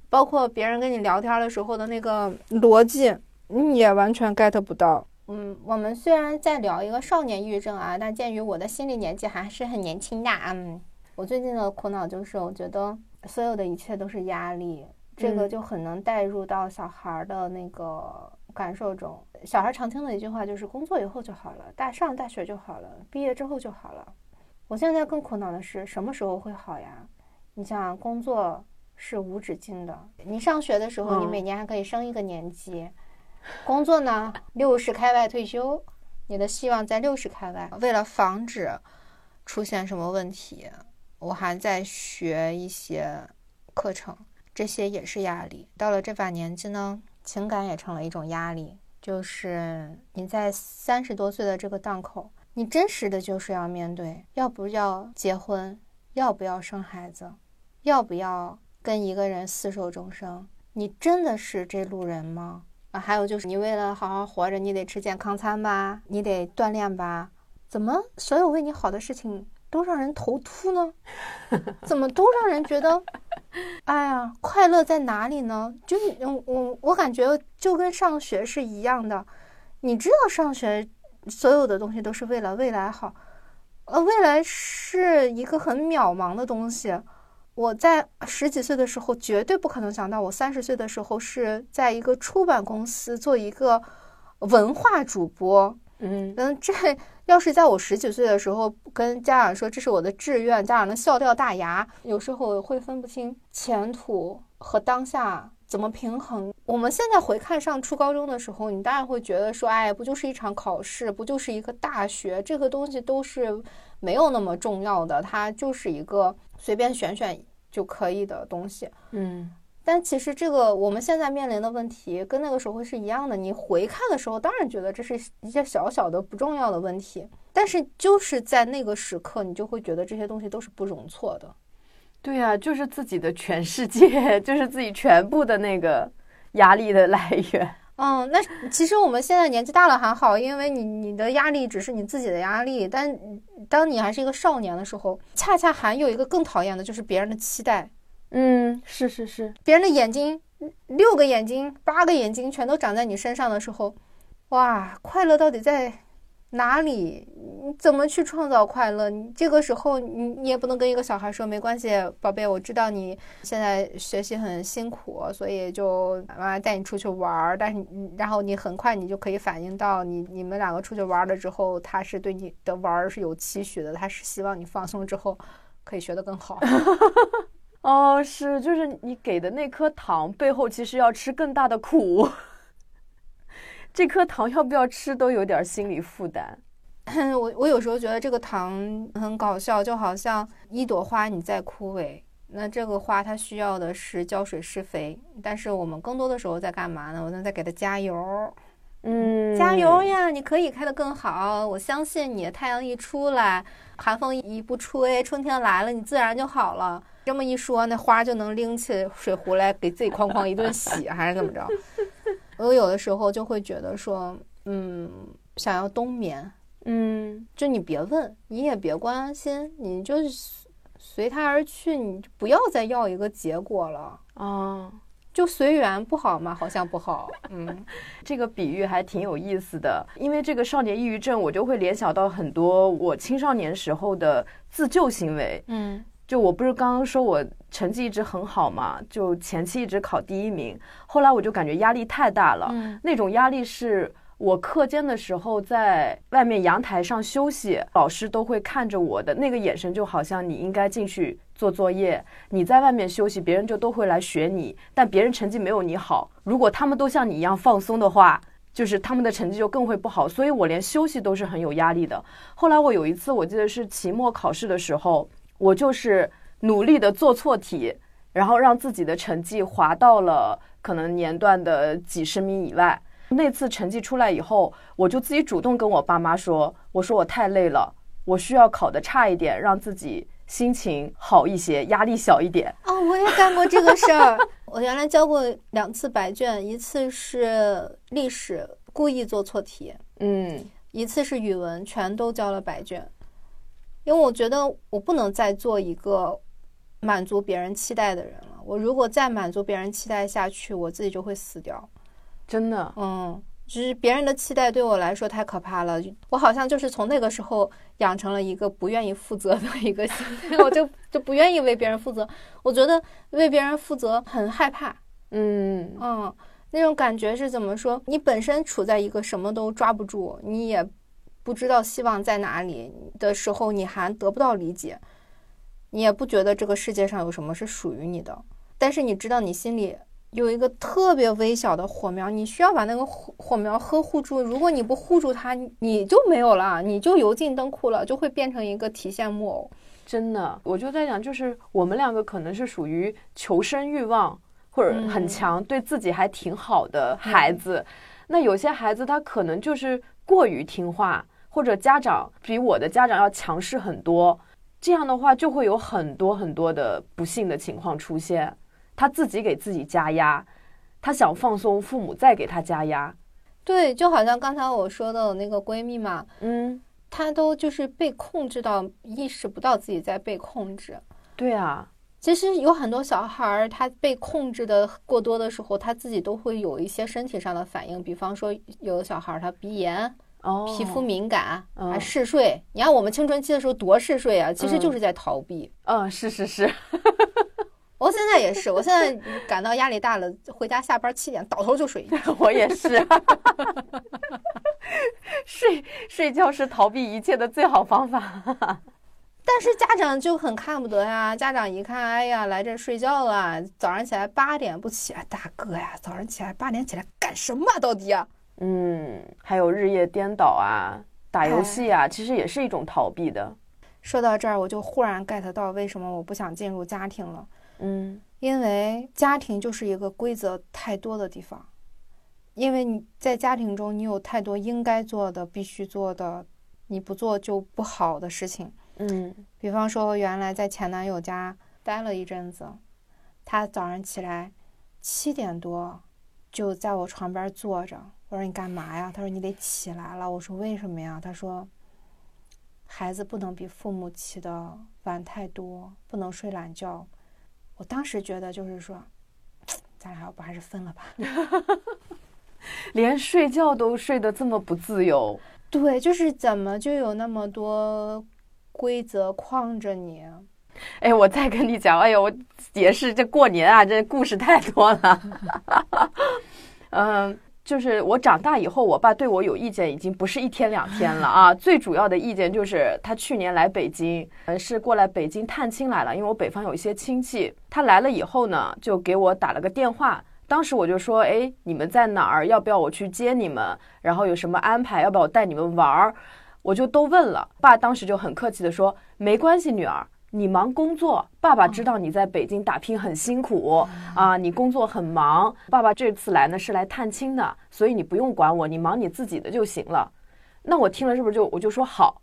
包括别人跟你聊天的时候的那个逻辑，你也完全 get 不到。嗯，我们虽然在聊一个少年抑郁症啊，但鉴于我的心理年纪还是很年轻的，嗯，我最近的苦恼就是，我觉得所有的一切都是压力，这个就很能带入到小孩的那个感受中。小孩常听的一句话就是：工作以后就好了，大上大学就好了，毕业之后就好了。我现在更苦恼的是什么时候会好呀？你想，工作是无止境的。你上学的时候，你每年还可以升一个年级；工作呢，六十开外退休，你的希望在六十开外。为了防止出现什么问题，我还在学一些课程，这些也是压力。到了这把年纪呢，情感也成了一种压力，就是你在三十多岁的这个档口。你真实的就是要面对，要不要结婚，要不要生孩子，要不要跟一个人厮守终生？你真的是这路人吗？还有就是你为了好好活着，你得吃健康餐吧，你得锻炼吧？怎么所有为你好的事情都让人头秃呢？怎么都让人觉得，哎呀，快乐在哪里呢？就我我我感觉就跟上学是一样的，你知道上学。所有的东西都是为了未来好，呃，未来是一个很渺茫的东西。我在十几岁的时候绝对不可能想到，我三十岁的时候是在一个出版公司做一个文化主播。嗯嗯，这要是在我十几岁的时候跟家长说这是我的志愿，家长能笑掉大牙。有时候会分不清前途和当下。怎么平衡？我们现在回看上初高中的时候，你当然会觉得说，哎，不就是一场考试，不就是一个大学，这个东西都是没有那么重要的，它就是一个随便选选就可以的东西。嗯，但其实这个我们现在面临的问题跟那个时候是一样的。你回看的时候，当然觉得这是一些小小的不重要的问题，但是就是在那个时刻，你就会觉得这些东西都是不容错的。对呀，就是自己的全世界，就是自己全部的那个压力的来源。嗯，那其实我们现在年纪大了还好，因为你你的压力只是你自己的压力。但当你还是一个少年的时候，恰恰还有一个更讨厌的就是别人的期待。嗯，是是是，别人的眼睛，六个眼睛、八个眼睛全都长在你身上的时候，哇，快乐到底在？哪里？你怎么去创造快乐？你这个时候，你你也不能跟一个小孩说没关系，宝贝，我知道你现在学习很辛苦，所以就妈妈带你出去玩儿。但是你，然后你很快你就可以反应到，你你们两个出去玩了之后，他是对你的玩儿是有期许的，他是希望你放松之后可以学得更好。哦，是，就是你给的那颗糖背后，其实要吃更大的苦。这颗糖要不要吃都有点心理负担。我我有时候觉得这个糖很搞笑，就好像一朵花你在枯萎，那这个花它需要的是浇水施肥，但是我们更多的时候在干嘛呢？我们在给它加油，嗯，加油呀！你可以开得更好，我相信你。太阳一出来，寒风一不吹，春天来了，你自然就好了。这么一说，那花就能拎起水壶来给自己哐哐一顿洗，还是怎么着？我有的时候就会觉得说，嗯，想要冬眠，嗯，就你别问，你也别关心，你就随它而去，你就不要再要一个结果了啊，就随缘，不好吗？好像不好，嗯，这个比喻还挺有意思的，因为这个少年抑郁症，我就会联想到很多我青少年时候的自救行为，嗯。就我不是刚刚说我成绩一直很好嘛，就前期一直考第一名，后来我就感觉压力太大了，嗯那种压力是我课间的时候在外面阳台上休息，老师都会看着我的那个眼神，就好像你应该进去做作业，你在外面休息，别人就都会来学你，但别人成绩没有你好，如果他们都像你一样放松的话。就是他们的成绩就更会不好，所以我连休息都是很有压力的。后来我有一次，我记得是期末考试的时候，我就是努力的做错题，然后让自己的成绩滑到了可能年段的几十名以外。那次成绩出来以后，我就自己主动跟我爸妈说：“我说我太累了，我需要考得差一点，让自己心情好一些，压力小一点。哦，我也干过这个事儿。我原来交过两次白卷，一次是历史故意做错题，”嗯一次是语文，全都交了白卷。因为我觉得我不能再做一个满足别人期待的人了。我如果再满足别人期待下去，我自己就会死掉。真的，嗯，就是别人的期待对我来说太可怕了。我好像就是从那个时候养成了一个不愿意负责的一个心态，我就就不愿意为别人负责。我觉得为别人负责很害怕。嗯嗯，那种感觉是怎么说？你本身处在一个什么都抓不住，你也不知道希望在哪里的时候，你还得不到理解，你也不觉得这个世界上有什么是属于你的，但是你知道你心里有一个特别微小的火苗，你需要把那个火火苗呵护住。如果你不护住它，你就没有了，你就油尽灯枯了，就会变成一个提线木偶。真的，我就在想，就是我们两个可能是属于求生欲望或者很嗯强，对自己还挺好的孩子。那有些孩子他可能就是过于听话，或者家长比我的家长要强势很多，这样的话就会有很多很多的不幸的情况出现。他自己给自己加压，他想放松，父母再给他加压。对，就好像刚才我说的那个闺蜜嘛，嗯，她都就是被控制到意识不到自己在被控制。对啊，其实有很多小孩儿，他被控制的过多的时候，他自己都会有一些身体上的反应，比方说有的小孩儿他鼻炎、哦，皮肤敏感，嗯还嗜睡。你看我们青春期的时候多嗜睡啊，其实就是在逃避。嗯，是是是，我现在也是，我现在感到压力大了，回家下班七点倒头就睡。我也是，睡睡觉是逃避一切的最好方法。但是家长就很看不得呀，家长一看，哎呀，来这睡觉了，早上起来八点不起来，大哥呀，早上起来八点起来干什么啊到底啊？嗯，还有日夜颠倒啊，打游戏啊，其实也是一种逃避的。说到这儿，我就忽然 get 到为什么我不想进入家庭了。嗯因为家庭就是一个规则太多的地方，因为你在家庭中，你有太多应该做的、必须做的，你不做就不好的事情。嗯比方说，我原来在前男友家待了一阵子，他早上起来七点多就在我床边坐着，我说你干嘛呀？他说你得起来了。我说为什么呀？他说孩子不能比父母起的晚太多，不能睡懒觉。我当时觉得就是说，咱俩要不还是分了吧？连睡觉都睡得这么不自由。对，就是怎么就有那么多规则框着你？哎，我再跟你讲，哎呦，我也是这过年啊，这故事太多了。嗯，就是我长大以后，我爸对我有意见，已经不是一天两天了啊。最主要的意见就是他去年来北京，嗯，是过来北京探亲来了，因为我北方有一些亲戚。他来了以后呢，就给我打了个电话。当时我就说，哎，你们在哪儿？要不要我去接你们？然后有什么安排？要不要我带你们玩儿？我就都问了。爸当时就很客气的说，没关系，女儿。你忙工作，爸爸知道你在北京打拼很辛苦啊，你工作很忙。爸爸这次来呢是来探亲的，所以你不用管我，你忙你自己的就行了。那我听了是不是就我就说好，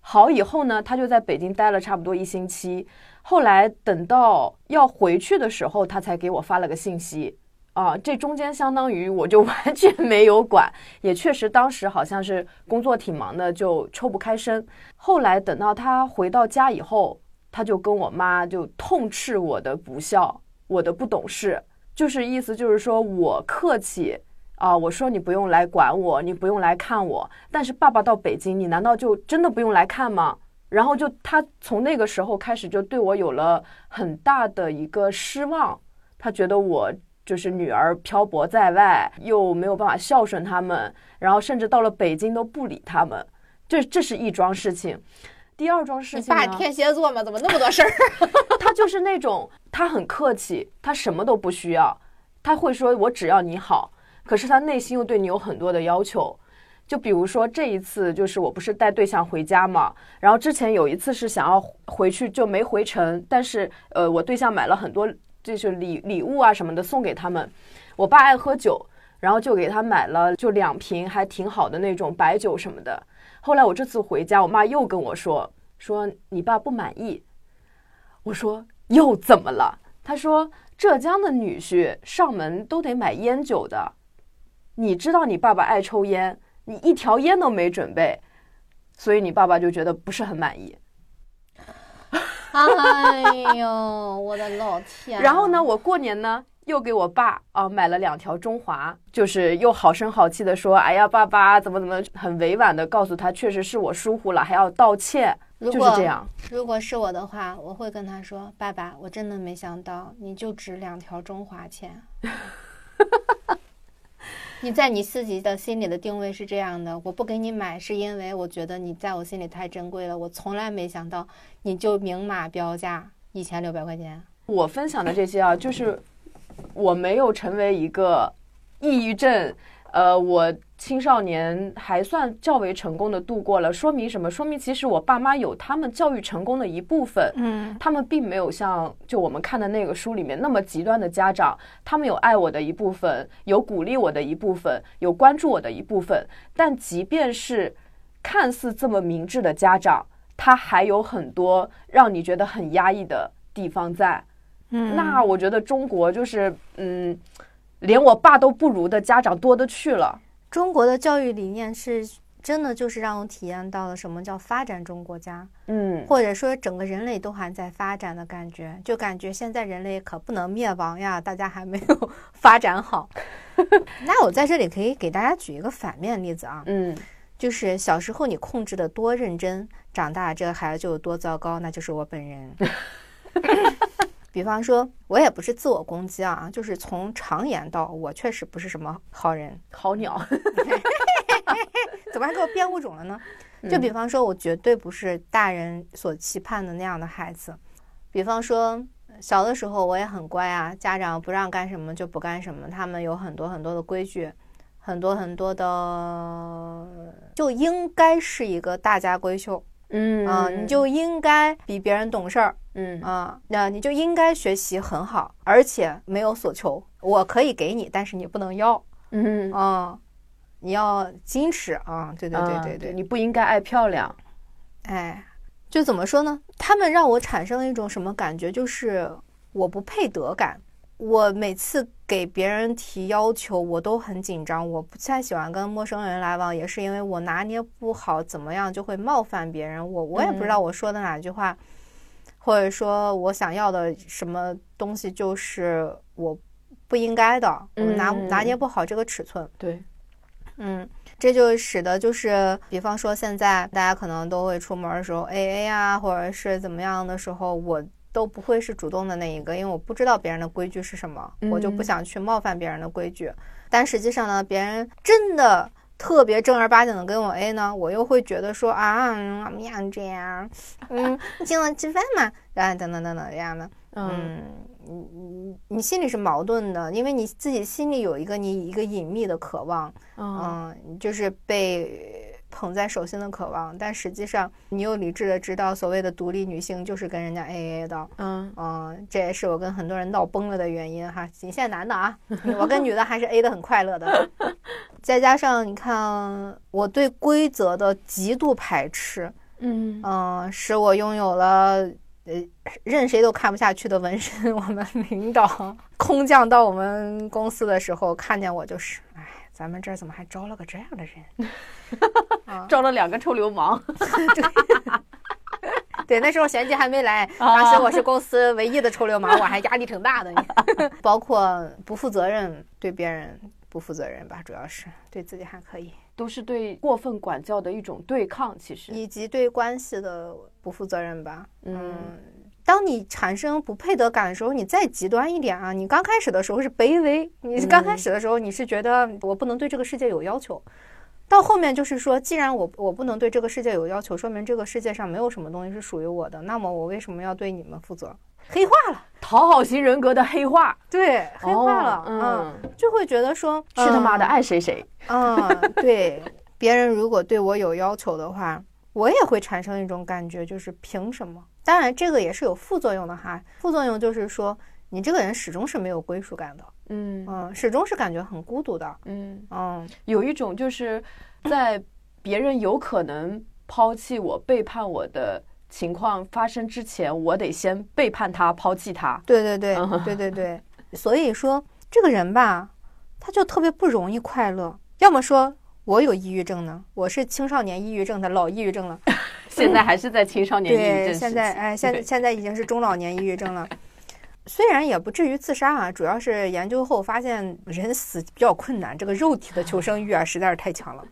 好以后呢，他就在北京待了差不多一星期。后来等到要回去的时候，他才给我发了个信息啊，这中间相当于我就完全没有管，也确实当时好像是工作挺忙的，就抽不开身。后来等到他回到家以后。他就跟我妈就痛斥我的不孝，我的不懂事，就是意思就是说我客气啊，我说你不用来管我，你不用来看我，但是爸爸到北京，你难道就真的不用来看吗？然后就他从那个时候开始就对我有了很大的一个失望，他觉得我就是女儿漂泊在外，又没有办法孝顺他们，然后甚至到了北京都不理他们，这这是一桩事情。第二桩事情你爸，天蝎座嘛，怎么那么多事儿？他就是那种他很客气，他什么都不需要，他会说我只要你好，可是他内心又对你有很多的要求。就比如说这一次，就是我不是带对象回家嘛，然后之前有一次是想要回去就没回成，但是呃我对象买了很多就是礼礼物啊什么的送给他们，我爸爱喝酒，然后就给他买了就两瓶还挺好的那种白酒什么的。后来我这次回家，我妈又跟我说说你爸不满意，我说又怎么了？她说浙江的女婿上门都得买烟酒的，你知道你爸爸爱抽烟，你一条烟都没准备，所以你爸爸就觉得不是很满意。哎呦，我的老天！然后呢，？我过年呢又给我爸啊买了两条中华，就是又好声好气的说，哎呀，爸爸怎么怎么，很委婉的告诉他，确实是我疏忽了，还要道歉，就是如果这样。如果是我的话，我会跟他说：“爸爸，我真的没想到你就值两条中华钱。你在你自己的心里的定位是这样的，我不给你买是因为我觉得你在我心里太珍贵了。我从来没想到你就明码标价一千六百块钱。我分享的这些啊，就是我没有成为一个抑郁症，呃，我青少年还算较为成功的度过了，说明什么？说明其实我爸妈有他们教育成功的一部分，嗯他们并没有像就我们看的那个书里面那么极端的家长，他们有爱我的一部分，有鼓励我的一部分，有关注我的一部分。但即便是看似这么明智的家长，他还有很多让你觉得很压抑的地方在。嗯那我觉得中国就是，嗯，连我爸都不如的家长多得去了。中国的教育理念是真的就是让我体验到了什么叫发展中国家。嗯，或者说整个人类都还在发展的感觉，就感觉现在人类可不能灭亡呀，大家还没有 发展好。那我在这里可以给大家举一个反面例子啊，嗯就是小时候你控制的多认真，长大这个孩子就有多糟糕，那就是我本人。比方说，我也不是自我攻击啊，就是从常言道，我确实不是什么好人。好鸟。怎么还给我变物种了呢？就比方说，我绝对不是大人所期盼的那样的孩子。比方说，小的时候我也很乖啊，家长不让干什么就不干什么，他们有很多很多的规矩，很多很多的，就应该是一个大家闺秀嗯啊、你就应该比别人懂事儿嗯啊，那、你就应该学习很好，而且没有所求，我可以给你，但是你不能要嗯，啊。你要矜持啊！对对对啊对对，你不应该爱漂亮。哎，就怎么说呢？他们让我产生了一种什么感觉？就是我不配得感。我每次给别人提要求，我都很紧张。我不太喜欢跟陌生人来往，也是因为我拿捏不好怎么样就会冒犯别人。我我也不知道我说的哪句话，或者说我想要的什么东西就是我不应该的，我拿嗯拿捏不好这个尺寸。对，嗯，这就使得就是，比方说现在大家可能都会出门的时候 A A 啊，或者是怎么样的时候，我都不会是主动的那一个，因为我不知道别人的规矩是什么，我就不嗯。想去冒犯别人的规矩。但实际上呢，别人真的特别正儿八经的跟我 A 呢，我又会觉得说啊，嗯我们要这样，嗯，请我吃饭嘛，然后等等等等这样的，嗯。嗯，你你你心里是矛盾的，因为你自己心里有一个你一个隐秘的渴望，嗯。嗯，就是被捧在手心的渴望，但实际上你又理智的知道，所谓的独立女性就是跟人家 AA 的，嗯嗯，这也是我跟很多人闹崩了的原因哈，仅限男的啊，我跟女的还是 A 的很快乐的，再加上你看我对规则的极度排斥，嗯嗯，使我拥有了呃任谁都看不下去的纹身。我们领导空降到我们公司的时候，看见我就是，哎，咱们这儿怎么还招了个这样的人？啊，招了两个臭流氓。对，那时候玄机还没来，当时我是公司唯一的臭流氓，我还压力挺大的。包括不负责任，对别人不负责任吧，主要是对自己还可以。都是对过分管教的一种对抗。其实，以及对关系的不负责任吧。嗯，当你产生不配得感的时候，你再极端一点啊，你刚开始的时候是卑微，你刚开始的时候你是觉得我不能对这个世界有要求。到后面就是说，既然我我不能对这个世界有要求，说明这个世界上没有什么东西是属于我的，那么我为什么要对你们负责？黑化了，讨好型人格的黑化，对，黑化了，嗯，就会觉得说，去他妈的爱谁谁，嗯，对，别人如果对我有要求的话，我也会产生一种感觉，就是凭什么？当然，这个也是有副作用的哈，副作用就是说，你这个人始终是没有归属感的。嗯嗯，始终是感觉很孤独的。嗯嗯，有一种就是在别人有可能抛弃我、背叛我的情况发生之前，我得先背叛他、抛弃他。对对对 对对对，所以说这个人吧，他就特别不容易快乐。要么说我有抑郁症呢，我是青少年抑郁症的老抑郁症了，现在还是在青少年抑郁症。对，现在哎，现现在已经是中老年抑郁症了。虽然也不至于自杀啊，主要是研究后发现人死比较困难，这个肉体的求生欲啊实在是太强了。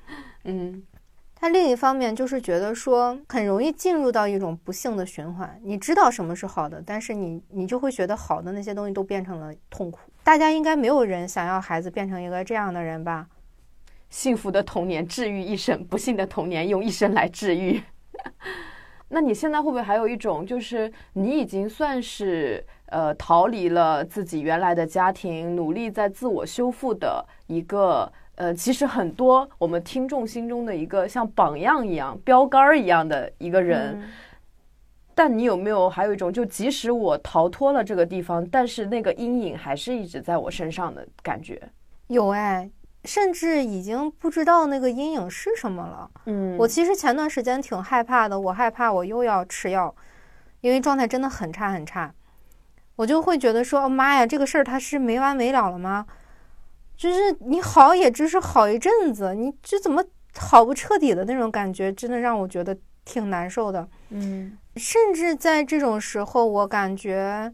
嗯，他另一方面就是觉得说很容易进入到一种不幸的循环。你知道什么是好的，但是你你就会觉得好的那些东西都变成了痛苦。大家应该没有人想要孩子变成一个这样的人吧？幸福的童年治愈一生，不幸的童年用一生来治愈。那你现在会不会还有一种，就是你已经算是呃逃离了自己原来的家庭，努力在自我修复的一个呃，其实很多我们听众心中的一个像榜样一样、标杆儿一样的一个人。但你有没有还有一种，就即使我逃脱了这个地方，但是那个阴影还是一直在我身上的感觉？有哎。甚至已经不知道那个阴影是什么了。嗯，我其实前段时间挺害怕的，我害怕我又要吃药，因为状态真的很差很差。我就会觉得说，妈呀，这个事儿它是没完没了了吗？就是你好也只是好一阵子，你这怎么好不彻底的那种感觉，真的让我觉得挺难受的。嗯，甚至在这种时候，我感觉。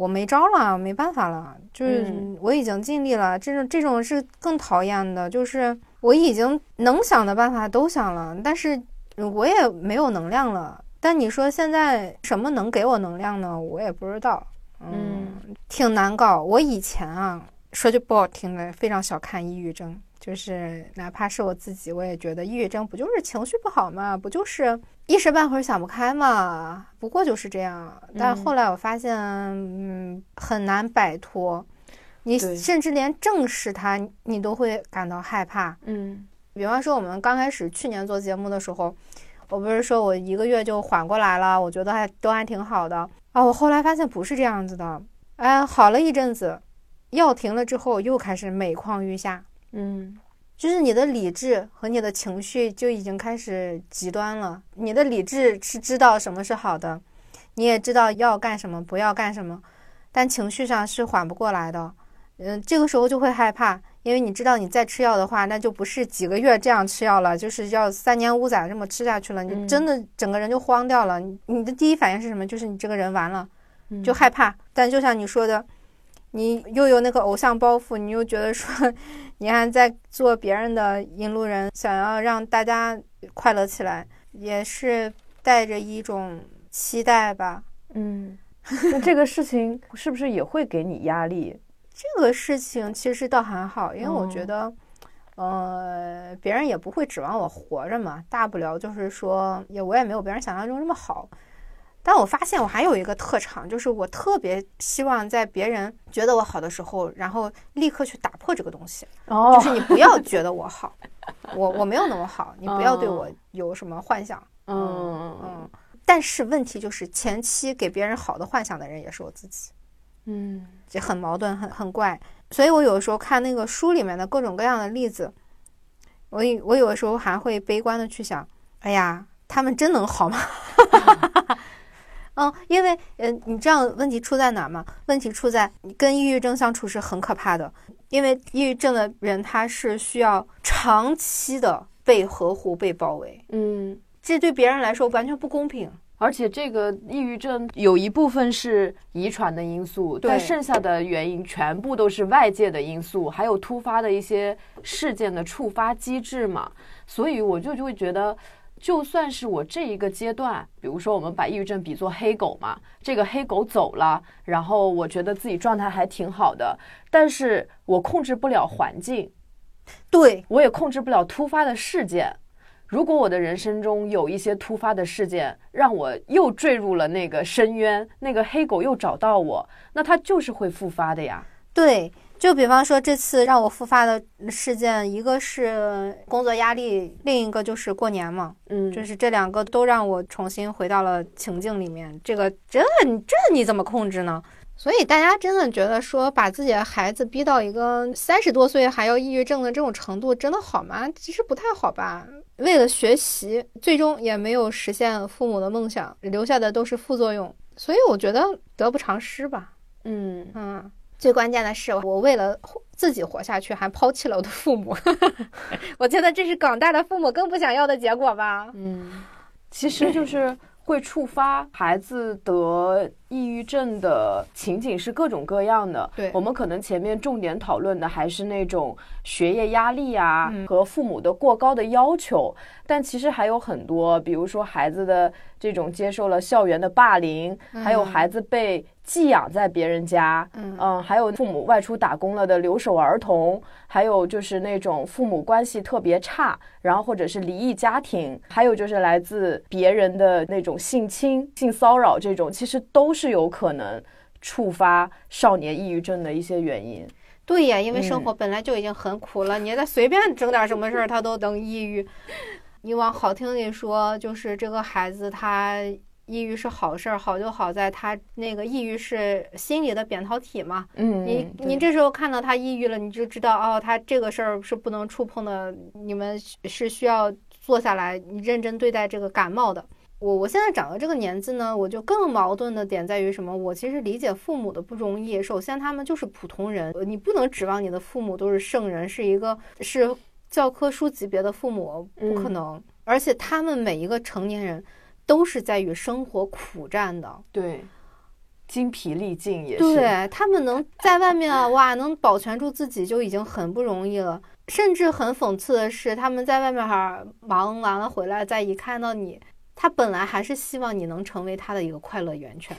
我没招了，没办法了，就是我已经尽力了。这种这种是更讨厌的，就是我已经能想的办法都想了，但是我也没有能量了。但你说现在什么能给我能量呢？我也不知道，嗯，挺难搞。我以前啊，说句不好听的，非常小看抑郁症。就是哪怕是我自己，我也觉得抑郁症不就是情绪不好嘛，不就是一时半会儿想不开嘛，不过就是这样。但后来我发现，嗯，很难摆脱。你甚至连正视它，你都会感到害怕。嗯，比方说我们刚开始去年做节目的时候，我不是说我一个月就缓过来了，我觉得还都还挺好的啊。我后来发现不是这样子的，哎，好了一阵子，药停了之后，又开始每况愈下。嗯，就是你的理智和你的情绪就已经开始极端了。你的理智是知道什么是好的，你也知道要干什么，不要干什么，但情绪上是缓不过来的。嗯，这个时候就会害怕，因为你知道你再吃药的话，那就不是几个月这样吃药了，就是要三年五载这么吃下去了。你真的整个人就慌掉了。你的第一反应是什么？就是你这个人完了，就害怕。但就像你说的。你又有那个偶像包袱，你又觉得说，你还在做别人的引路人，想要让大家快乐起来，也是带着一种期待吧。嗯，那这个事情是不是也会给你压力？这个事情其实倒还好，因为我觉得，呃，别人也不会指望我活着嘛，大不了就是说，也我也没有别人想象中那么好。但我发现我还有一个特长，就是我特别希望在别人觉得我好的时候，然后立刻去打破这个东西。哦，就是你不要觉得我好，我我没有那么好，你不要对我有什么幻想。嗯嗯嗯。但是问题就是，前期给别人好的幻想的人也是我自己。嗯，这很矛盾，很很怪。所以我有的时候看那个书里面的各种各样的例子，我我有的时候还会悲观的去想：哎呀，他们真能好吗？嗯，因为，呃，你这样问题出在哪吗？问题出在你跟抑郁症相处是很可怕的，因为抑郁症的人他是需要长期的被呵护、被包围，嗯，这对别人来说完全不公平，而且这个抑郁症有一部分是遗传的因素，对但剩下的原因全部都是外界的因素，还有突发的一些事件的触发机制嘛。所以我就就会觉得，就算是我这一个阶段，比如说我们把抑郁症比作黑狗嘛，这个黑狗走了，然后我觉得自己状态还挺好的，但是我控制不了环境，对，我也控制不了突发的事件。如果我的人生中有一些突发的事件，让我又坠入了那个深渊，那个黑狗又找到我，那它就是会复发的呀。对，就比方说这次让我复发的事件，一个是工作压力，另一个就是过年嘛，嗯就是这两个都让我重新回到了情境里面。这个这你这你怎么控制呢？所以大家真的觉得说把自己的孩子逼到一个三十多岁还要抑郁症的这种程度，真的好吗？其实不太好吧。为了学习，最终也没有实现父母的梦想，留下的都是副作用。所以我觉得得不偿失吧。嗯，嗯，最关键的是，我为了自己活下去，还抛弃了我的父母。我觉得这是广大的父母更不想要的结果吧。嗯，其实就是会触发孩子得抑郁症的情景是各种各样的。对我们可能前面重点讨论的还是那种学业压力啊、嗯和父母的过高的要求，但其实还有很多，比如说孩子的这种接受了校园的霸凌，还有嗯孩子被寄养在别人家，嗯嗯，还有父母外出打工了的留守儿童，还有就是那种父母关系特别差，然后或者是离异家庭，还有就是来自别人的那种性侵、性骚扰这种，其实都是有可能触发少年抑郁症的一些原因。对呀，因为生嗯活本来就已经很苦了，你再随便整点什么事儿，他都能抑郁。你往好听里说，就是这个孩子他抑郁是好事儿，好就好在他那个抑郁是心理的扁桃体嘛。嗯，你你这时候看到他抑郁了，你就知道哦，他这个事儿是不能触碰的，你们是需要坐下来，你认真对待这个感冒的。我我现在长到这个年纪呢，我就更矛盾的点在于什么？我其实理解父母的不容易。首先，他们就是普通人，呃你不能指望你的父母都是圣人，是一个是教科书级别的父母，不可嗯能。而且，他们每一个成年人都是在与生活苦战的。对，精疲力尽也是。对他们能在外面啊，哇，能保全住自己就已经很不容易了。甚至很讽刺的是，他们在外面哈忙完了回来，再一看到你，他本来还是希望你能成为他的一个快乐源泉。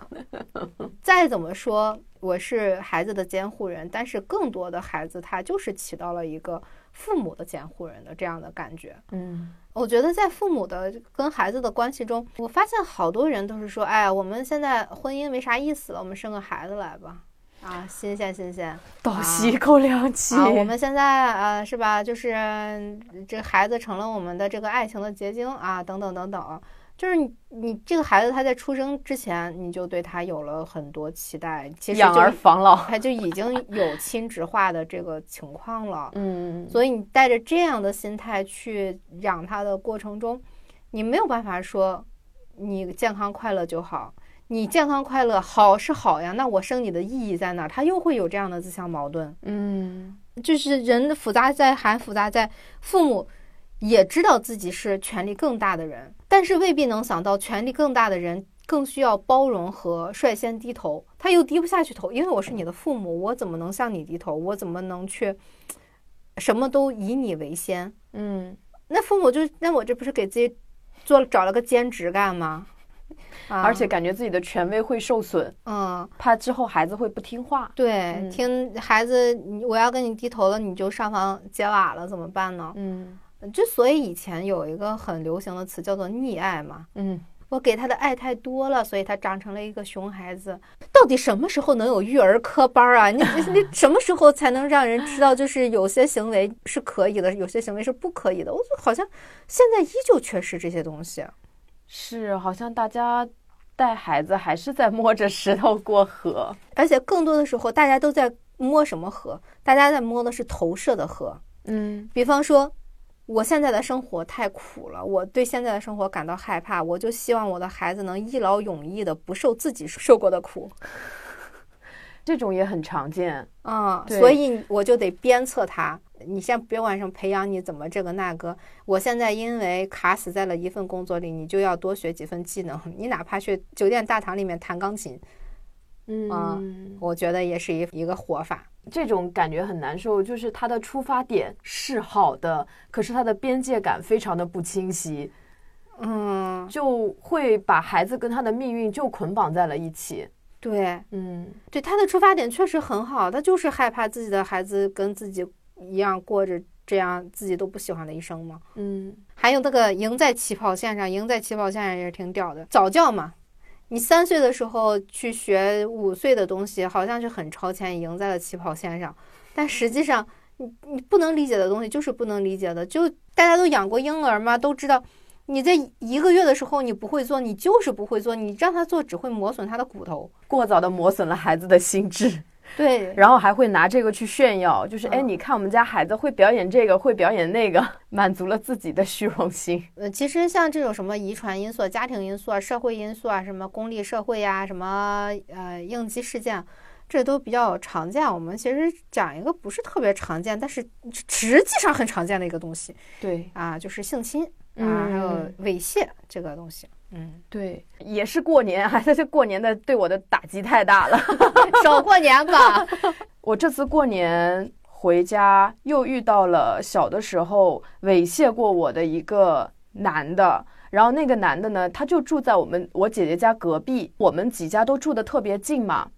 再怎么说，我是孩子的监护人，但是更多的孩子他就是起到了一个父母的监护人的这样的感觉。嗯我觉得在父母的跟孩子的关系中，我发现好多人都是说，哎，我们现在婚姻没啥意思了，我们生个孩子来吧，啊，新鲜新鲜倒吸一口凉气。啊，我们现在呃是吧，就是这孩子成了我们的这个爱情的结晶啊，等等等等。就是你，你这个孩子他在出生之前，你就对他有了很多期待，其实养儿防老。他就已经有亲职化的这个情况了。嗯，所以你带着这样的心态去养他的过程中，你没有办法说你健康快乐就好。你健康快乐好是好呀，那我生你的意义在哪儿？他又会有这样的自相矛盾。嗯就是人的复杂在还复杂在父母也知道自己是权力更大的人，但是未必能想到权力更大的人更需要包容和率先低头，他又低不下去头，因为我是你的父母，我怎么能向你低头？我怎么能去什么都以你为先？嗯，那父母就那我这不是给自己做找了个兼职干吗？啊，而且感觉自己的权威会受损，嗯，怕之后孩子会不听话。对，嗯听孩子，你我要跟你低头了，你就上房揭瓦了，怎么办呢？嗯之所以以前有一个很流行的词叫做溺爱嘛，嗯，我给他的爱太多了，所以他长成了一个熊孩子。到底什么时候能有育儿科班儿啊？你你你什么时候才能让人知道，就是有些行为是可以的，有些行为是不可以的？我就好像现在依旧缺失这些东西。是，好像大家带孩子还是在摸着石头过河。而且更多的时候，大家都在摸什么河？大家在摸的是投射的河。嗯比方说，我现在的生活太苦了，我对现在的生活感到害怕，我就希望我的孩子能一劳永逸的不受自己受过的苦。这种也很常见。啊、对所以我就得鞭策他，你先别管什么培养你怎么这个那个，我现在因为卡死在了一份工作里，你就要多学几份技能。你哪怕去酒店大堂里面弹钢琴，嗯，我觉得也是一一个活法。这种感觉很难受，就是他的出发点是好的，可是他的边界感非常的不清晰，嗯，就会把孩子跟他的命运就捆绑在了一起。对，嗯，对，他的出发点确实很好，他就是害怕自己的孩子跟自己一样过着这样自己都不喜欢的一生嘛。嗯，还有那个赢在起跑线上，赢在起跑线上也是挺屌的。早教嘛，你三岁的时候去学五岁的东西，好像是很超前，赢在了起跑线上，但实际上你你不能理解的东西就是不能理解的。就大家都养过婴儿嘛，都知道。你在一个月的时候你不会做，你就是不会做，你让他做只会磨损他的骨头，过早的磨损了孩子的心智。对，然后还会拿这个去炫耀，就是哎，你看我们家孩子会表演这个，会表演那个，满足了自己的虚荣心。呃，其实像这种什么遗传因素、家庭因素啊、社会因素啊、什么功利社会呀、什么呃应激事件，这都比较常见。我们其实讲一个不是特别常见，但是实际上很常见的一个东西。对啊，就是性侵。啊，还有猥亵这个东西，嗯，对，也是过年，还是过年的对我的打击太大了，少过年吧。我这次过年回家又遇到了小的时候猥亵过我的一个男的，然后那个男的呢，他就住在我们我姐姐家隔壁，我们几家都住的特别近嘛。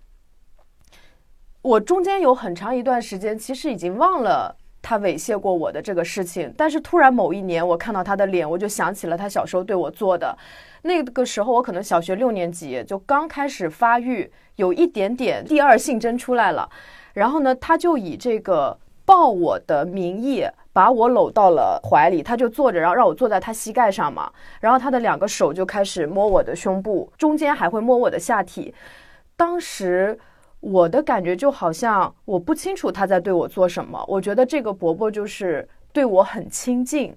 我中间有很长一段时间，其实已经忘了。他猥亵过我的这个事情，但是突然某一年我看到他的脸，我就想起了他小时候对我做的。那个时候我可能小学六年级，就刚开始发育，有一点点第二性征出来了。然后呢，他就以这个抱我的名义把我搂到了怀里，他就坐着，然后让我坐在他膝盖上嘛。然后他的两个手就开始摸我的胸部，中间还会摸我的下体。当时。我的感觉就好像我不清楚他在对我做什么，我觉得这个伯伯就是对我很亲近，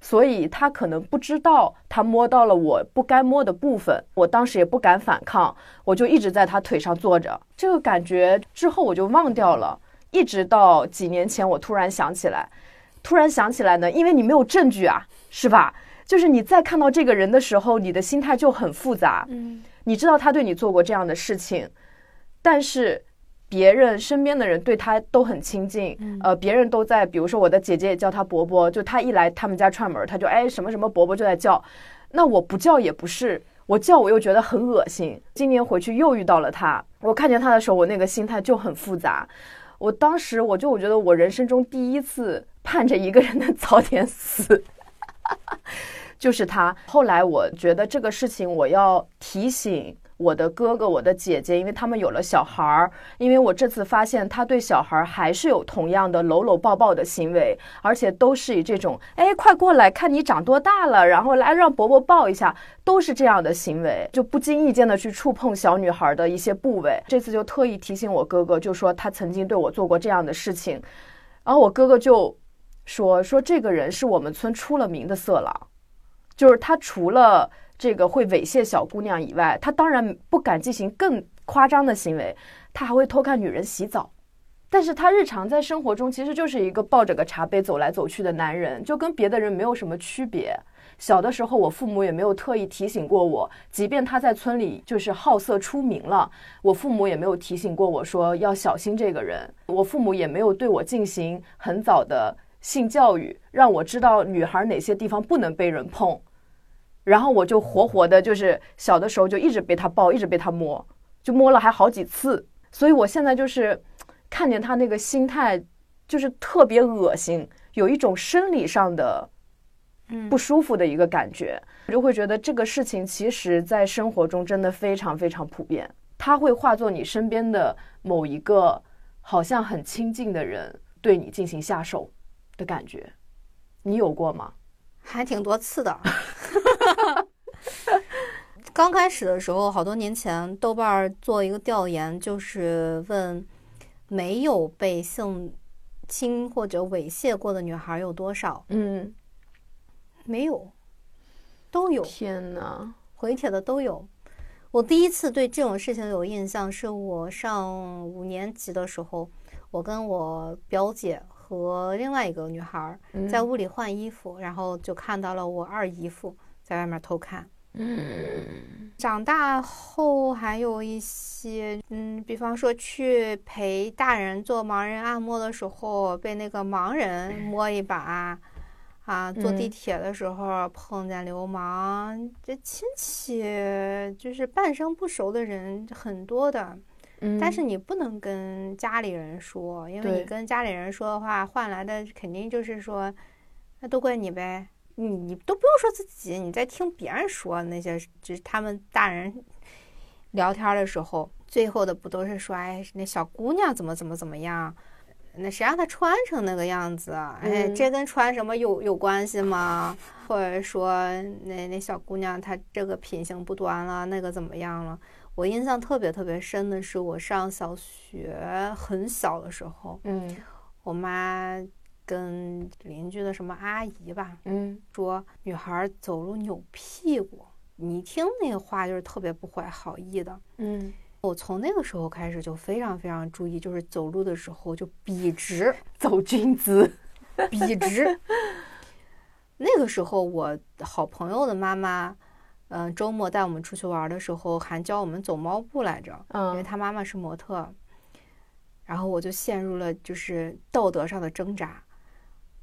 所以他可能不知道他摸到了我不该摸的部分。我当时也不敢反抗，我就一直在他腿上坐着。这个感觉之后我就忘掉了，一直到几年前我突然想起来，突然想起来呢，因为你没有证据啊，是吧？就是你在看到这个人的时候，你的心态就很复杂。嗯，你知道他对你做过这样的事情。但是，别人身边的人对他都很亲近，呃，别人都在，比如说我的姐姐也叫他伯伯，就他一来他们家串门，他就哎什么什么伯伯就在叫，那我不叫也不是，我叫我又觉得很恶心。今年回去又遇到了他，我看见他的时候，我那个心态就很复杂。我当时我就我觉得我人生中第一次盼着一个人能早点死，就是他。后来我觉得这个事情我要提醒。我的哥哥，我的姐姐，因为他们有了小孩儿，因为我这次发现他对小孩儿还是有同样的搂搂抱抱的行为，而且都是以这种“哎，快过来看你长多大了”，然后来让伯伯抱一下，都是这样的行为，就不经意间的去触碰小女孩的一些部位。这次就特意提醒我哥哥，就说他曾经对我做过这样的事情，然后我哥哥就说说这个人是我们村出了名的色狼，就是他除了。这个会猥亵小姑娘以外，他当然不敢进行更夸张的行为，他还会偷看女人洗澡。但是他日常在生活中其实就是一个抱着个茶杯走来走去的男人，就跟别的人没有什么区别。小的时候，我父母也没有特意提醒过我，即便他在村里就是好色出名了，我父母也没有提醒过我说要小心这个人。我父母也没有对我进行很早的性教育，让我知道女孩哪些地方不能被人碰。然后我就活活的，就是小的时候就一直被他抱，一直被他摸，就摸了还好几次。所以我现在就是看见他那个心态，就是特别恶心，有一种生理上的不舒服的一个感觉。我就会觉得这个事情其实在生活中真的非常非常普遍，他会化作你身边的某一个好像很亲近的人对你进行下手的感觉，你有过吗？还挺多次的。刚开始的时候，好多年前，豆瓣做一个调研，就是问没有被性侵或者猥亵过的女孩有多少？嗯，没有，都有。天哪，回帖的都有。我第一次对这种事情有印象，是我上五年级的时候，我跟我表姐。和另外一个女孩在屋里换衣服，然后就看到了我二姨夫在外面偷看。嗯长大后还有一些，嗯，比方说去陪大人做盲人按摩的时候，被那个盲人摸一把，啊，坐地嗯铁的时候碰见流氓，这亲戚就是半生不熟的人很多的，嗯，但是你不能跟家里人说，因为你跟家里人说的话，换来的肯定就是说，那都怪你呗。你你都不用说自己，你在听别人说那些，就是他们大人聊天的时候，最后的不都是说，哎，那小姑娘怎么怎么怎么样？那谁让她穿成那个样子啊？哎，嗯这跟穿什么有有关系吗？或者说，那那小姑娘她这个品行不端了，那个怎么样了？我印象特别特别深的是，我上小学很小的时候，嗯我妈跟邻居的什么阿姨吧，嗯说女孩走路扭屁股，你一听那个话就是特别不怀好意的。嗯，我从那个时候开始就非常非常注意，就是走路的时候就笔直，走军姿，笔直。那个时候，我好朋友的妈妈，嗯、周末带我们出去玩的时候，还教我们走猫步来着。因为嗯他妈妈是模特，然后我就陷入了就是道德上的挣扎，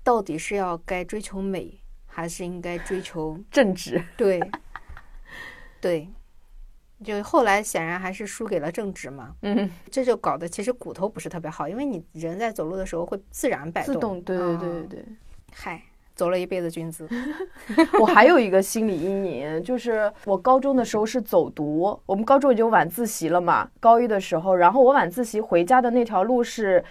到底是要该追求美，还是应该追求 正直，对对？就后来显然还是输给了正直嘛，嗯，这就搞得其实骨头不是特别好，因为你人在走路的时候会自然摆自动，对对对啊对对。嗨，走了一辈子军姿，我还有一个心理阴影，就是我高中的时候是走读，我们高中已经晚自习了嘛，高一的时候，然后我晚自习回家的那条路是，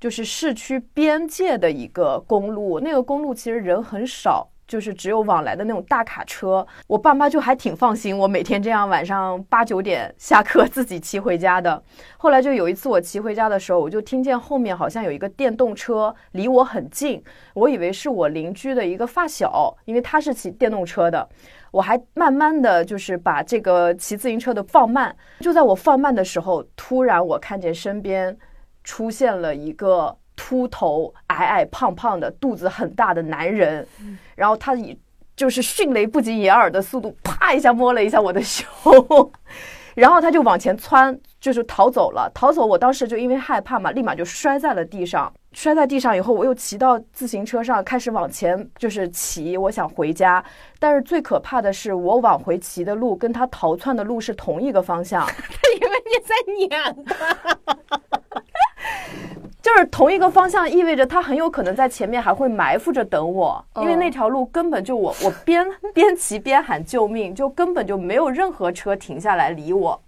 就是市区边界的一个公路，那个公路其实人很少。就是只有往来的那种大卡车，我爸妈就还挺放心我每天这样晚上八九点下课 自己骑回家的。后来就有一次我骑回家的时候，我就听见后面好像有一个电动车离我很近，我以为是我邻居的一个发小，因为他是骑电动车的。我还慢慢的就是把这个骑自行车的放慢，就在我放慢的时候，突然我看见身边出现了一个秃头、矮矮胖胖的、肚子很大的男人，然后他以就是迅雷不及掩耳的速度，啪一下摸了一下我的胸，然后他就往前窜，就是逃走了。逃走，我当时就因为害怕嘛，立马就摔在了地上。摔在地上以后，我又骑到自行车上，开始往前就是骑，我想回家。但是最可怕的是，我往回骑的路跟他逃窜的路是同一个方向，他以为你在撵他。就是同一个方向，意味着他很有可能在前面还会埋伏着等我，因为哦那条路根本就我我边 边骑边喊救命，就根本就没有任何车停下来理我。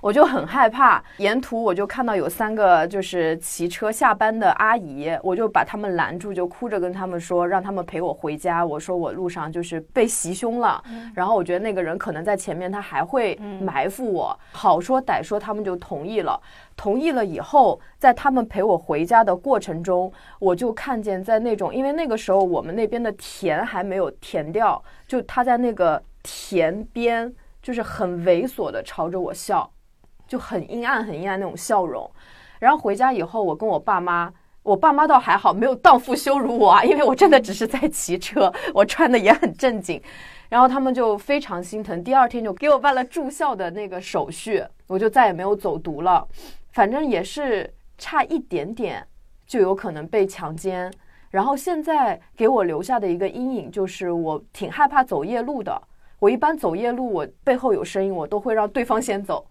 我就很害怕，沿途我就看到有三个就是骑车下班的阿姨，我就把他们拦住，就哭着跟他们说，让他们陪我回家。我说我路上就是被袭胸了，然后我觉得那个人可能在前面，他还会埋伏我。好说歹说，他们就同意了。同意了以后，在他们陪我回家的过程中，我就看见在那种，因为那个时候我们那边的田还没有填掉，就他在那个田边，就是很猥琐的朝着我笑。就很阴暗、很阴暗那种笑容。然后回家以后，我跟我爸妈，我爸妈倒还好，没有荡妇羞辱我啊，因为我真的只是在骑车，我穿的也很正经。然后他们就非常心疼，第二天就给我办了住校的那个手续，我就再也没有走读了。反正也是差一点点，就有可能被强奸。然后现在给我留下的一个阴影就是，我挺害怕走夜路的。我一般走夜路，我背后有声音，我都会让对方先走。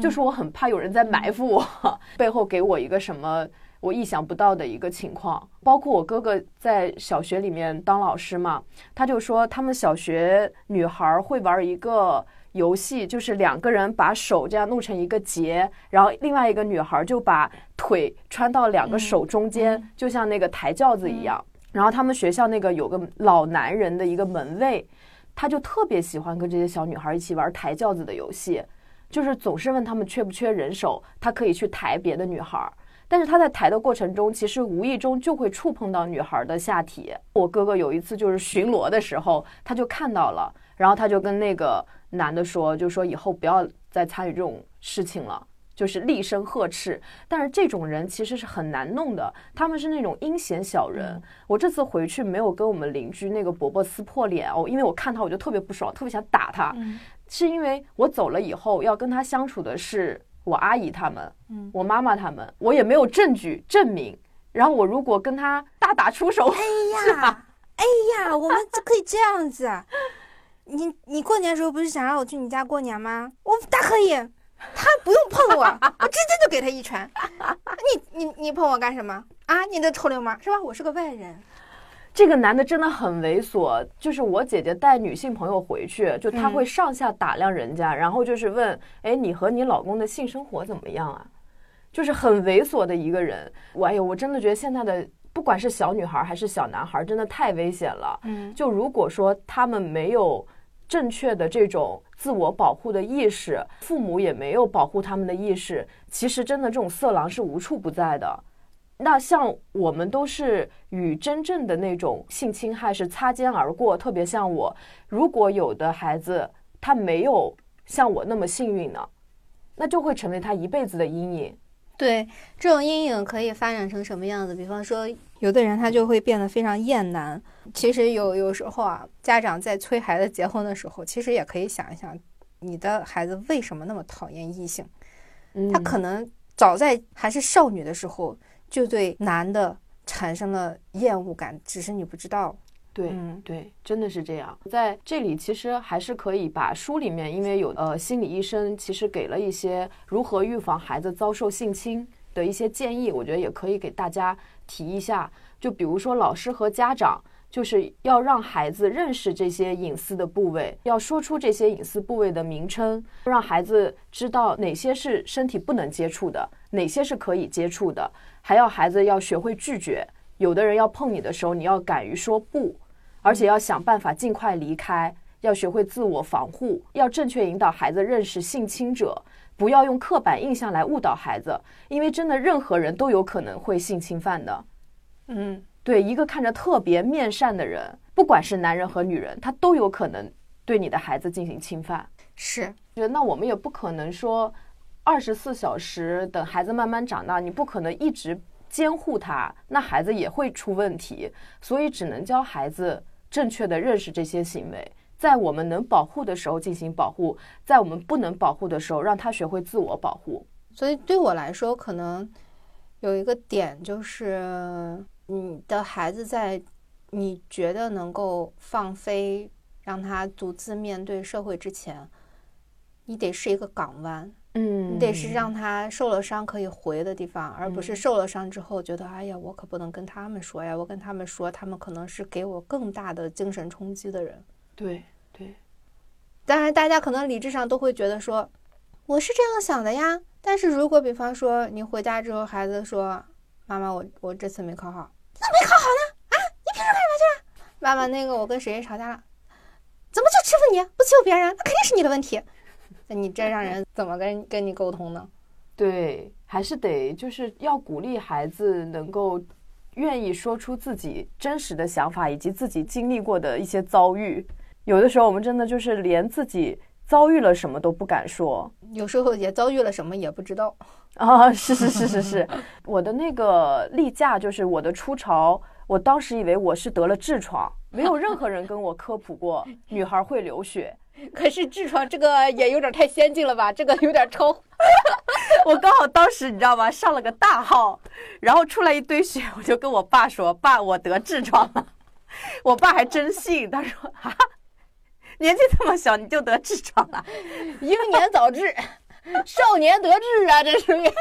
就是我很怕有人在埋伏我，背后给我一个什么我意想不到的一个情况。包括我哥哥在小学里面当老师嘛，他就说他们小学女孩会玩一个游戏，就是两个人把手这样弄成一个结，然后另外一个女孩就把腿穿到两个手中间，就像那个抬轿子一样。然后他们学校那个有个老男人的一个门卫，他就特别喜欢跟这些小女孩一起玩抬轿子的游戏。就是总是问他们缺不缺人手，他可以去抬别的女孩儿，但是他在抬的过程中，其实无意中就会触碰到女孩的下体。我哥哥有一次就是巡逻的时候，他就看到了，然后他就跟那个男的说，就说以后不要再参与这种事情了，就是厉声呵斥。但是这种人其实是很难弄的，他们是那种阴险小人。我这次回去没有跟我们邻居那个伯伯撕破脸哦，因为我看他我就特别不爽，特别想打他。是因为我走了以后要跟他相处的是我阿姨他们，嗯，我妈妈他们，我也没有证据证明。然后我如果跟他大打出手，哎呀，哎呀，我们就可以这样子。你你过年的时候不是想让我去你家过年吗？我大可以，他不用碰我，我直接就给他一拳。你你你碰我干什么啊？你这臭流氓是吧？我是个外人。这个男的真的很猥琐，就是我姐姐带女性朋友回去，就他会上下打量人家，然后就是问，哎，你和你老公的性生活怎么样啊？就是很猥琐的一个人。我哎呦，我真的觉得现在的不管是小女孩还是小男孩，真的太危险了。嗯，就如果说他们没有正确的这种自我保护的意识，父母也没有保护他们的意识，其实真的这种色狼是无处不在的。那像我们都是与真正的那种性侵害是擦肩而过，特别像我，如果有的孩子他没有像我那么幸运呢，那就会成为他一辈子的阴影。对，这种阴影可以发展成什么样子？比方说，有的人他就会变得非常厌男。其实有有时候啊，家长在催孩子结婚的时候，其实也可以想一想，你的孩子为什么那么讨厌异性？他可能早在还是少女的时候。就对男的产生了厌恶感，只是你不知道。对，嗯对，真的是这样。在这里，其实还是可以把书里面，因为有呃心理医生其实给了一些如何预防孩子遭受性侵的一些建议，我觉得也可以给大家提一下。就比如说，老师和家长就是要让孩子认识这些隐私的部位，要说出这些隐私部位的名称，让孩子知道哪些是身体不能接触的，哪些是可以接触的。还要孩子要学会拒绝，有的人要碰你的时候，你要敢于说不，而且要想办法尽快离开，要学会自我防护，要正确引导孩子认识性侵者，不要用刻板印象来误导孩子，因为真的任何人都有可能会性侵犯的。嗯，对，一个看着特别面善的人，不管是男人和女人，他都有可能对你的孩子进行侵犯。是，那我们也不可能说。二十四小时等孩子慢慢长大，你不可能一直监护他，那孩子也会出问题。所以只能教孩子正确的认识这些行为，在我们能保护的时候进行保护，在我们不能保护的时候，让他学会自我保护。所以对我来说，可能有一个点就是，你的孩子在你觉得能够放飞，让他独自面对社会之前，你得是一个港湾。嗯，你得是让他受了伤可以回的地方，而不是受了伤之后觉得，哎呀，我可不能跟他们说呀，我跟他们说，他们可能是给我更大的精神冲击的人。对对，当然，大家可能理智上都会觉得说，我是这样想的呀。但是如果比方说你回家之后，孩子说，妈妈，我我这次没考好，怎么没考好呢？啊，你平时干嘛去了？妈妈，那个我跟谁谁吵架了？怎么就欺负你，不欺负别人？那肯定是你的问题。那你这让人怎么跟跟你沟通呢？对，还是得就是要鼓励孩子能够愿意说出自己真实的想法以及自己经历过的一些遭遇。有的时候我们真的就是连自己遭遇了什么都不敢说，有时候也遭遇了什么也不知道啊！是是是是是，我的那个例假就是我的初潮，我当时以为我是得了痔疮，没有任何人跟我科普过女孩会流血。可是痔疮这个也有点太先进了吧？这个有点超。我刚好当时你知道吗？上了个大号，然后出来一堆血，我就跟我爸说：“爸，我得痔疮了。”我爸还真信，他说：“啊，年纪这么小你就得痔疮了？英年早治，少年得志啊，这是。”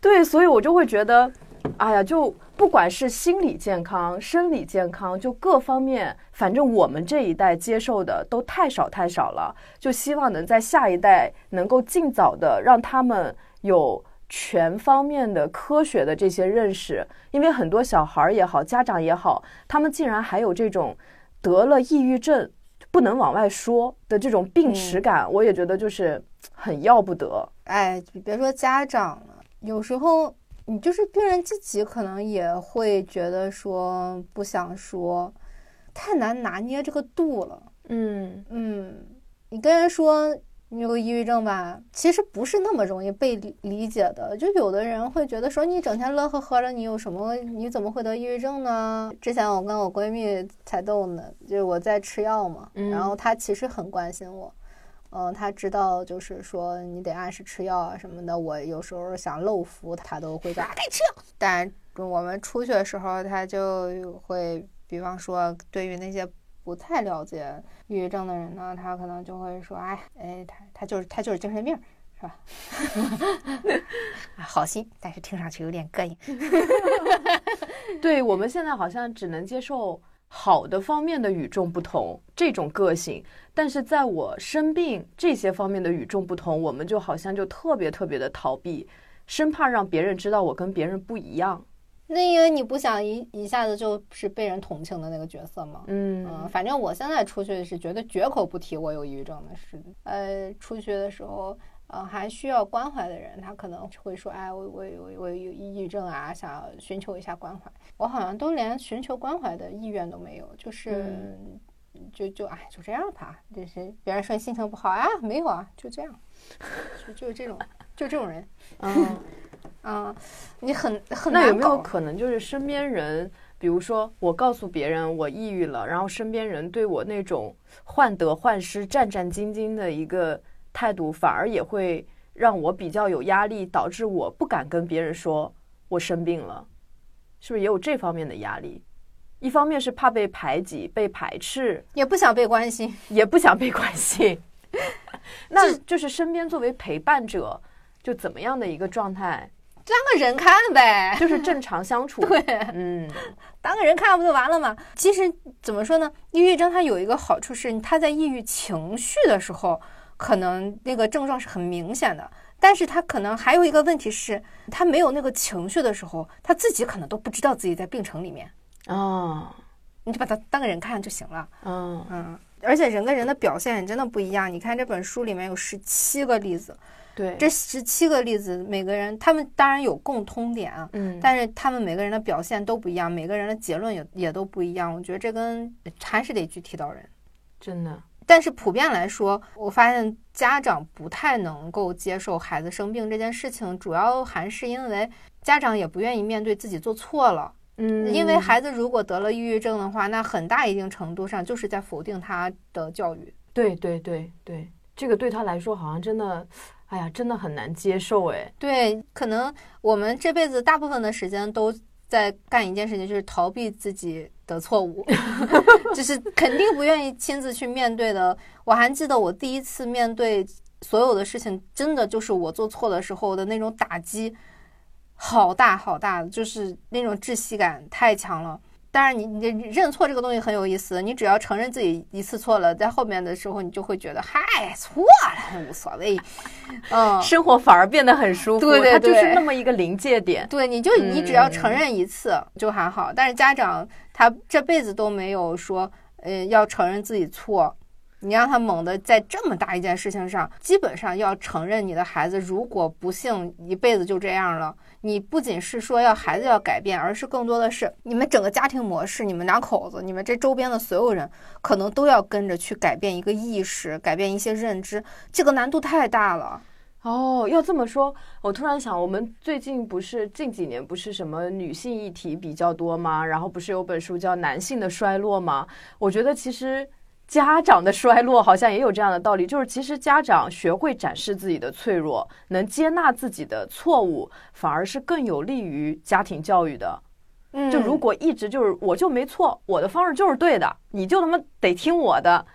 对，所以我就会觉得，哎呀，就。不管是心理健康、生理健康，就各方面，反正我们这一代接受的都太少太少了。就希望能在下一代能够尽早的让他们有全方面的科学的这些认识，因为很多小孩也好，家长也好，他们竟然还有这种得了抑郁症不能往外说的这种病耻感，我也觉得就是很要不得。哎，别说家长了，有时候。你就是病人自己，可能也会觉得说不想说，太难拿捏这个度了。嗯嗯，你跟人说你有抑郁症吧？其实不是那么容易被理解的。就有的人会觉得说，你整天乐呵呵的，你有什么？你怎么会得抑郁症呢？之前我跟我闺蜜才逗呢，就是我在吃药嘛，然后她其实很关心我，嗯，他知道就是说你得按时吃药啊什么的。我有时候想漏服，他都会说啊，该吃药。但我们出去的时候，他就会，比方说对于那些。不太了解抑郁症的人呢，他可能就会说：“哎，哎，他他就是他就是精神病，是吧？”好心，但是听上去有点膈应。对我们现在好像只能接受好的方面的与众不同这种个性，但是在我生病这些方面的与众不同，我们就好像就特别特别的逃避，生怕让别人知道我跟别人不一样。那因为你不想一一下子就是被人同情的那个角色嘛，嗯反正我现在出去是绝对绝口不提我有抑郁症的事。呃，出去的时候，呃，还需要关怀的人，他可能会说，哎，我我我我有抑郁症啊，想要寻求一下关怀。我好像都连寻求关怀的意愿都没有，就是就就哎就这样吧。就是别人说你心情不好啊，没有啊，就这样，就就是这种就这种人，嗯。嗯，你很很那有没有可能就是身边人，比如说我告诉别人我抑郁了，然后身边人对我那种患得患失、战战兢兢的一个态度，反而也会让我比较有压力，导致我不敢跟别人说我生病了，是不是也有这方面的压力？一方面是怕被排挤、被排斥，也不想被关心，也不想被关心，那就是身边作为陪伴者，就怎么样的一个状态？当个人看呗，就是正常相处。对，嗯，当个人看不就完了吗？其实怎么说呢？抑郁症它有一个好处是，它在抑郁情绪的时候，可能那个症状是很明显的。但是他可能还有一个问题是，他没有那个情绪的时候，他自己可能都不知道自己在病程里面。啊，你就把它当个人看就行了。嗯嗯，而且人跟人的表现真的不一样。你看这本书里面有十七个例子。对，这十七个例子，每个人他们当然有共通点啊，嗯，但是他们每个人的表现都不一样，每个人的结论也也都不一样。我觉得这跟还是得具体到人，真的。但是普遍来说，我发现家长不太能够接受孩子生病这件事情，主要还是因为家长也不愿意面对自己做错了，嗯，因为孩子如果得了抑郁症的话，那很大一定程度上就是在否定他的教育。对对对对，这个对他来说好像真的。哎呀，真的很难接受哎。对，可能我们这辈子大部分的时间都在干一件事情，就是逃避自己的错误，就是肯定不愿意亲自去面对的。我还记得我第一次面对所有的事情，真的就是我做错的时候的那种打击，好大好大的，就是那种窒息感太强了。当然，你你认错这个东西很有意思。你只要承认自己一次错了，在后面的时候，你就会觉得嗨，错了无所谓。嗯，生活反而变得很舒服。对对对，就是那么一个临界点。对，你就你只要承认一次就还好。但是家长他这辈子都没有说，呃，要承认自己错。你让他猛的在这么大一件事情上，基本上要承认你的孩子如果不幸一辈子就这样了。你不仅是说要孩子要改变，而是更多的是你们整个家庭模式，你们两口子，你们这周边的所有人，可能都要跟着去改变一个意识，改变一些认知，这个难度太大了。哦，要这么说，我突然想，我们最近不是近几年不是什么女性议题比较多吗？然后不是有本书叫《男性的衰落》吗？我觉得其实。家长的衰落好像也有这样的道理，就是其实家长学会展示自己的脆弱，能接纳自己的错误，反而是更有利于家庭教育的。嗯，就如果一直就是我就没错，我的方式就是对的，你就他妈得听我的，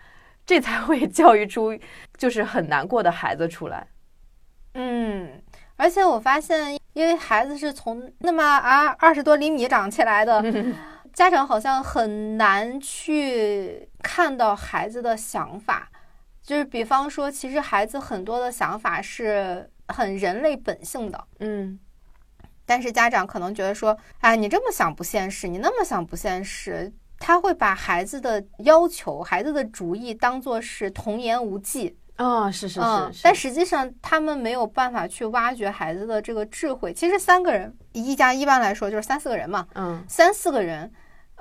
这才会教育出就是很难过的孩子出来。嗯，而且我发现，因为孩子是从那么啊二十多厘米长起来的。家长好像很难去看到孩子的想法，就是比方说，其实孩子很多的想法是很人类本性的，嗯，但是家长可能觉得说，哎，你这么想不现实，你那么想不现实，他会把孩子的要求、孩子的主意当做是童言无忌。啊，是是是，但实际上他们没有办法去挖掘孩子的这个智慧。其实三个人，一家一般来说就是三四个人嘛，嗯，三四个人。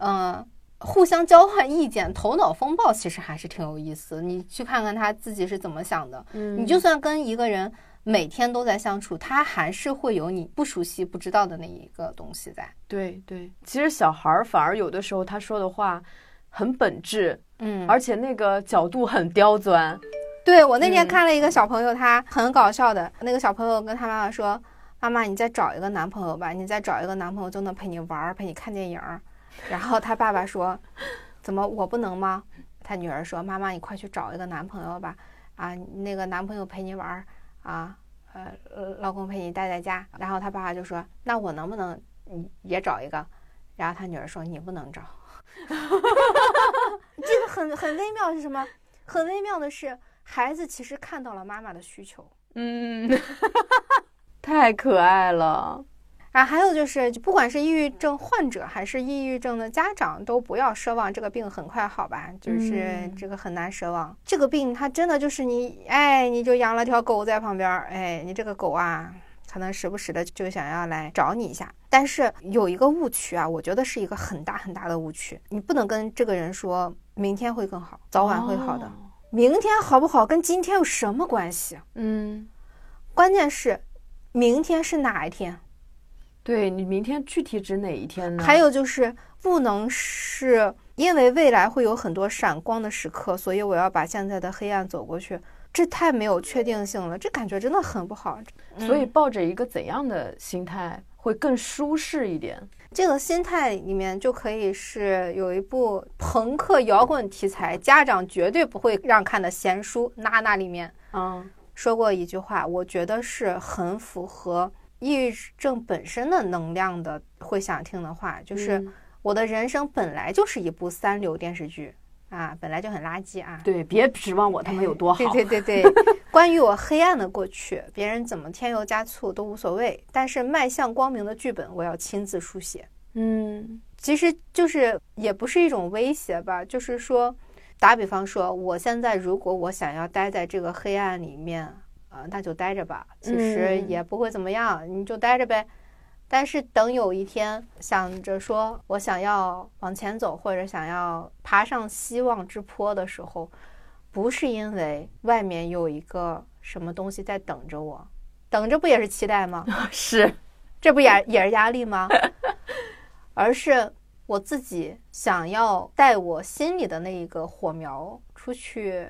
嗯，互相交换意见，头脑风暴其实还是挺有意思。你去看看他自己是怎么想的。嗯你就算跟一个人每天都在相处，他还是会有你不熟悉、不知道的那一个东西在。对对，其实小孩儿反而有的时候他说的话很本质，嗯而且那个角度很刁钻。对我那天嗯看了一个小朋友，他很搞笑的。那个小朋友跟他妈妈说：“妈妈，你再找一个男朋友吧，你再找一个男朋友就能陪你玩儿，陪你看电影儿。”然后他爸爸说：“怎么我不能吗？”他女儿说：“妈妈，你快去找一个男朋友吧，啊，那个男朋友陪你玩儿啊，呃，老公陪你待在家。”然后他爸爸就说：“那我能不能也找一个？”然后他女儿说：“你不能找。”这个很很微妙是什么？很微妙的是，孩子其实看到了妈妈的需求。嗯，太可爱了。然后还有就是，不管是抑郁症患者还是抑郁症的家长，都不要奢望这个病很快好吧，就是嗯这个很难奢望。这个病它真的就是你，哎，你就养了条狗在旁边儿，哎，你这个狗啊，可能时不时的就想要来找你一下。但是有一个误区啊，我觉得是一个很大很大的误区，你不能跟这个人说明天会更好，早晚会好的。哦明天好不好跟今天有什么关系？嗯，关键是明天是哪一天？对你明天具体指哪一天呢？还有就是不能是因为未来会有很多闪光的时刻，所以我要把现在的黑暗走过去，这太没有确定性了，这感觉真的很不好。所以嗯抱着一个怎样的心态会更舒适一点？这个心态里面就可以是有一部朋克摇滚题材，家长绝对不会让看的闲书《娜娜》里面嗯说过一句话，我觉得是很符合抑郁症本身的能量的，会想听的话，就是。嗯我的人生本来就是一部三流电视剧啊，本来就很垃圾啊。对，别指望我他妈有多好。对对对对，关于我黑暗的过去，别人怎么添油加醋都无所谓，但是迈向光明的剧本，我要亲自书写。嗯其实就是也不是一种威胁吧，就是说，打比方说，我现在如果我想要待在这个黑暗里面，呃，那就待着吧，其实嗯也不会怎么样，你就待着呗。但是等有一天想着说我想要往前走，或者想要爬上希望之坡的时候，不是因为外面有一个什么东西在等着我，等着不也是期待吗？是，这不也也是压力吗？而是我自己想要带我心里的那一个火苗出去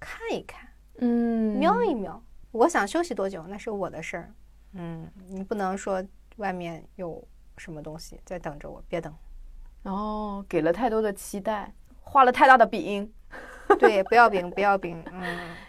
看一看、嗯瞄一瞄。我想休息多久那是我的事儿，嗯，你不能说外面有什么东西在等着我，别等。哦，给了太多的期待，画了太大的饼。对，不要饼，不要饼，嗯，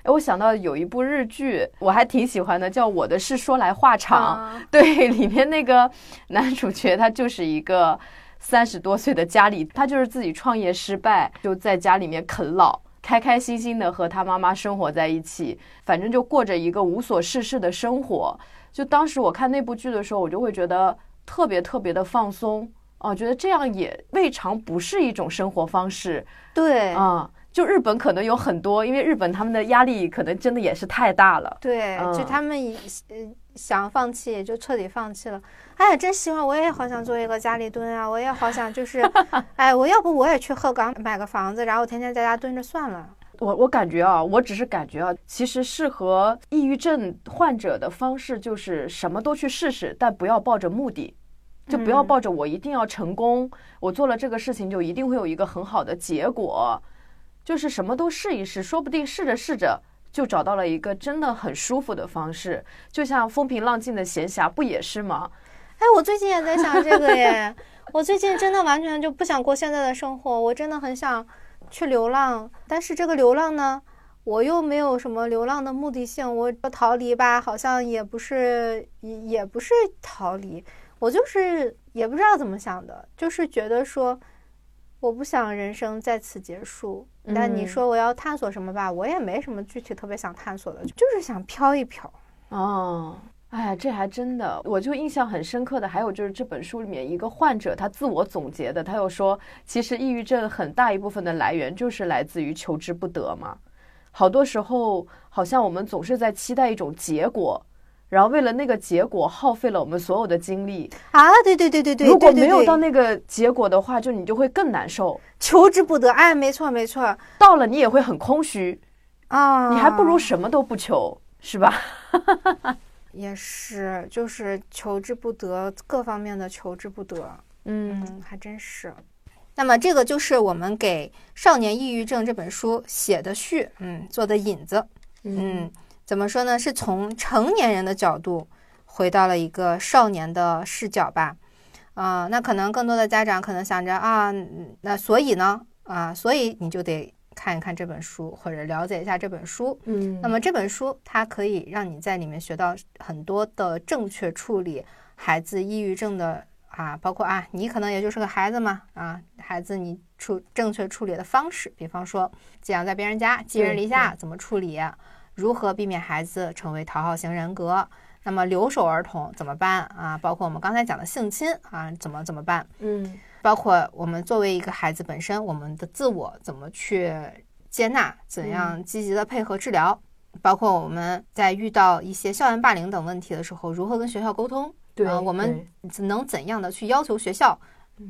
哎，我想到有一部日剧，我还挺喜欢的，叫《我的事说来话长》。啊 对，里面那个男主角他就是一个三十多岁的家里，他就是自己创业失败，就在家里面啃老，开开心心的和他妈妈生活在一起，反正就过着一个无所事事的生活。就当时我看那部剧的时候，我就会觉得特别特别的放松啊，觉得这样也未尝不是一种生活方式对，啊。就日本可能有很多，因为日本他们的压力可能真的也是太大了。对，就嗯他们一呃想放弃也就彻底放弃了。哎，真希望我也好想做一个家里蹲啊！我也好想就是，哎，我要不我也去鹤岗买个房子，然后天天在家蹲着算了。我我感觉啊，我只是感觉啊，其实适合抑郁症患者的方式就是什么都去试试，但不要抱着目的，就不要嗯抱着我一定要成功，我做了这个事情就一定会有一个很好的结果，就是什么都试一试，说不定试着试着就找到了一个真的很舒服的方式。就像风平浪静的闲暇，不也是吗？哎，我最近也在想这个耶，我最近真的完全就不想过现在的生活，我真的很想去流浪，但是这个流浪呢，我又没有什么流浪的目的性，我逃离吧，好像也不是，也也不是逃离，我就是也不知道怎么想的，就是觉得说。我不想人生在此结束，但你嗯说我要探索什么吧，我也没什么具体特别想探索的，就是想飘一飘。哦，哎，这还真的，我就印象很深刻的，还有就是这本书里面一个患者他自我总结的，他又说，其实抑郁症很大一部分的来源就是来自于求之不得嘛。好多时候，好像我们总是在期待一种结果，然后为了那个结果耗费了我们所有的精力。啊，对对对对对，如果没有到那个结果的话，就你就会更难受。求之不得，哎，没错没错到了你也会很空虚，啊，你还不如什么都不求，是吧？也是，就是求之不得，各方面的求之不得，嗯嗯，还真是。那么这个就是我们给《少年抑郁症》这本书写的序，嗯，做的引子，嗯，怎么说呢？是从成年人的角度回到了一个少年的视角吧。啊、那可能更多的家长可能想着啊，嗯那所以呢，啊，所以你就得看一看这本书，或者了解一下这本书。嗯，那么这本书它可以让你在里面学到很多的正确处理孩子抑郁症的啊，包括啊，你可能也就是个孩子嘛啊，孩子你处正确处理的方式，比方说寄养在别人家，寄人篱下怎么处理，如何避免孩子成为讨好型人格。那么留守儿童怎么办啊？包括我们刚才讲的性侵啊，怎么怎么办？嗯包括我们作为一个孩子本身，我们的自我怎么去接纳，怎样积极的配合治疗，包括我们在遇到一些校园霸凌等问题的时候，如何跟学校沟通，对啊我们能怎样的去要求学校，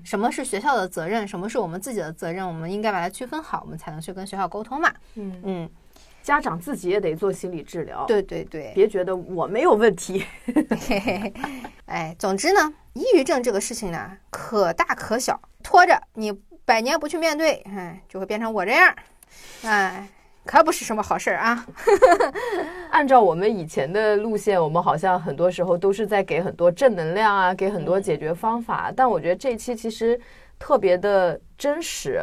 什么是学校的责任，什么是我们自己的责任，我们应该把它区分好，我们才能去跟学校沟通嘛。嗯，嗯，家长自己也得做心理治疗，，对对对，别觉得我没有问题。嘿嘿嘿，哎，总之呢，抑郁症这个事情呢，可大可小，拖着你百年不去面对，哎，就会变成我这样，哎，可不是什么好事儿啊。按照我们以前的路线，我们好像很多时候都是在给很多正能量啊，给很多解决方法。但我觉得这一期其实特别的真实，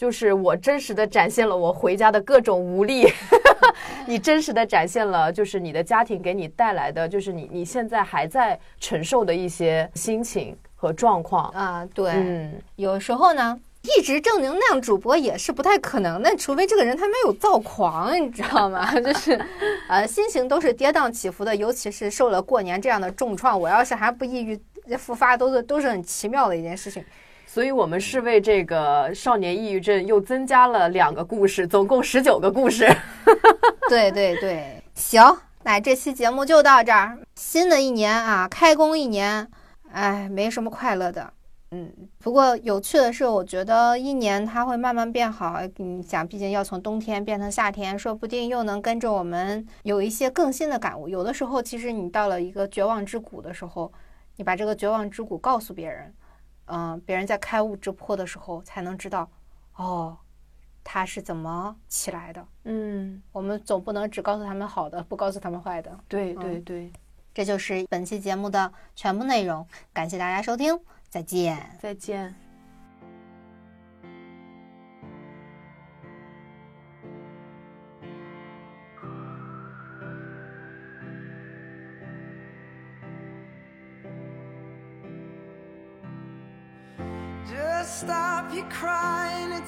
就是我真实的展现了我回家的各种无力，你真实的展现了就是你的家庭给你带来的，就是你你现在还在承受的一些心情和状况。啊，对，嗯，有时候呢，一直正能量主播也是不太可能的，除非这个人他没有躁狂，你知道吗？就是，呃，心情都是跌宕起伏的，尤其是受了过年这样的重创，我要是还不抑郁复发，都是都是很奇妙的一件事情。所以我们是为这个少年抑郁症又增加了两个故事，总共十九个故事。对对对，行，那这期节目就到这儿。新的一年啊，开工一年，哎，没什么快乐的。嗯，不过有趣的是，我觉得一年它会慢慢变好。你想，毕竟要从冬天变成夏天，说不定又能跟着我们有一些更新的感悟。有的时候，其实你到了一个绝望之谷的时候，你把这个绝望之谷告诉别人，嗯、别人在开悟之破的时候，才能知道，哦，他是怎么起来的。嗯，我们总不能只告诉他们好的，不告诉他们坏的。对对对，这就是本期节目的全部内容，感谢大家收听，再见。再见。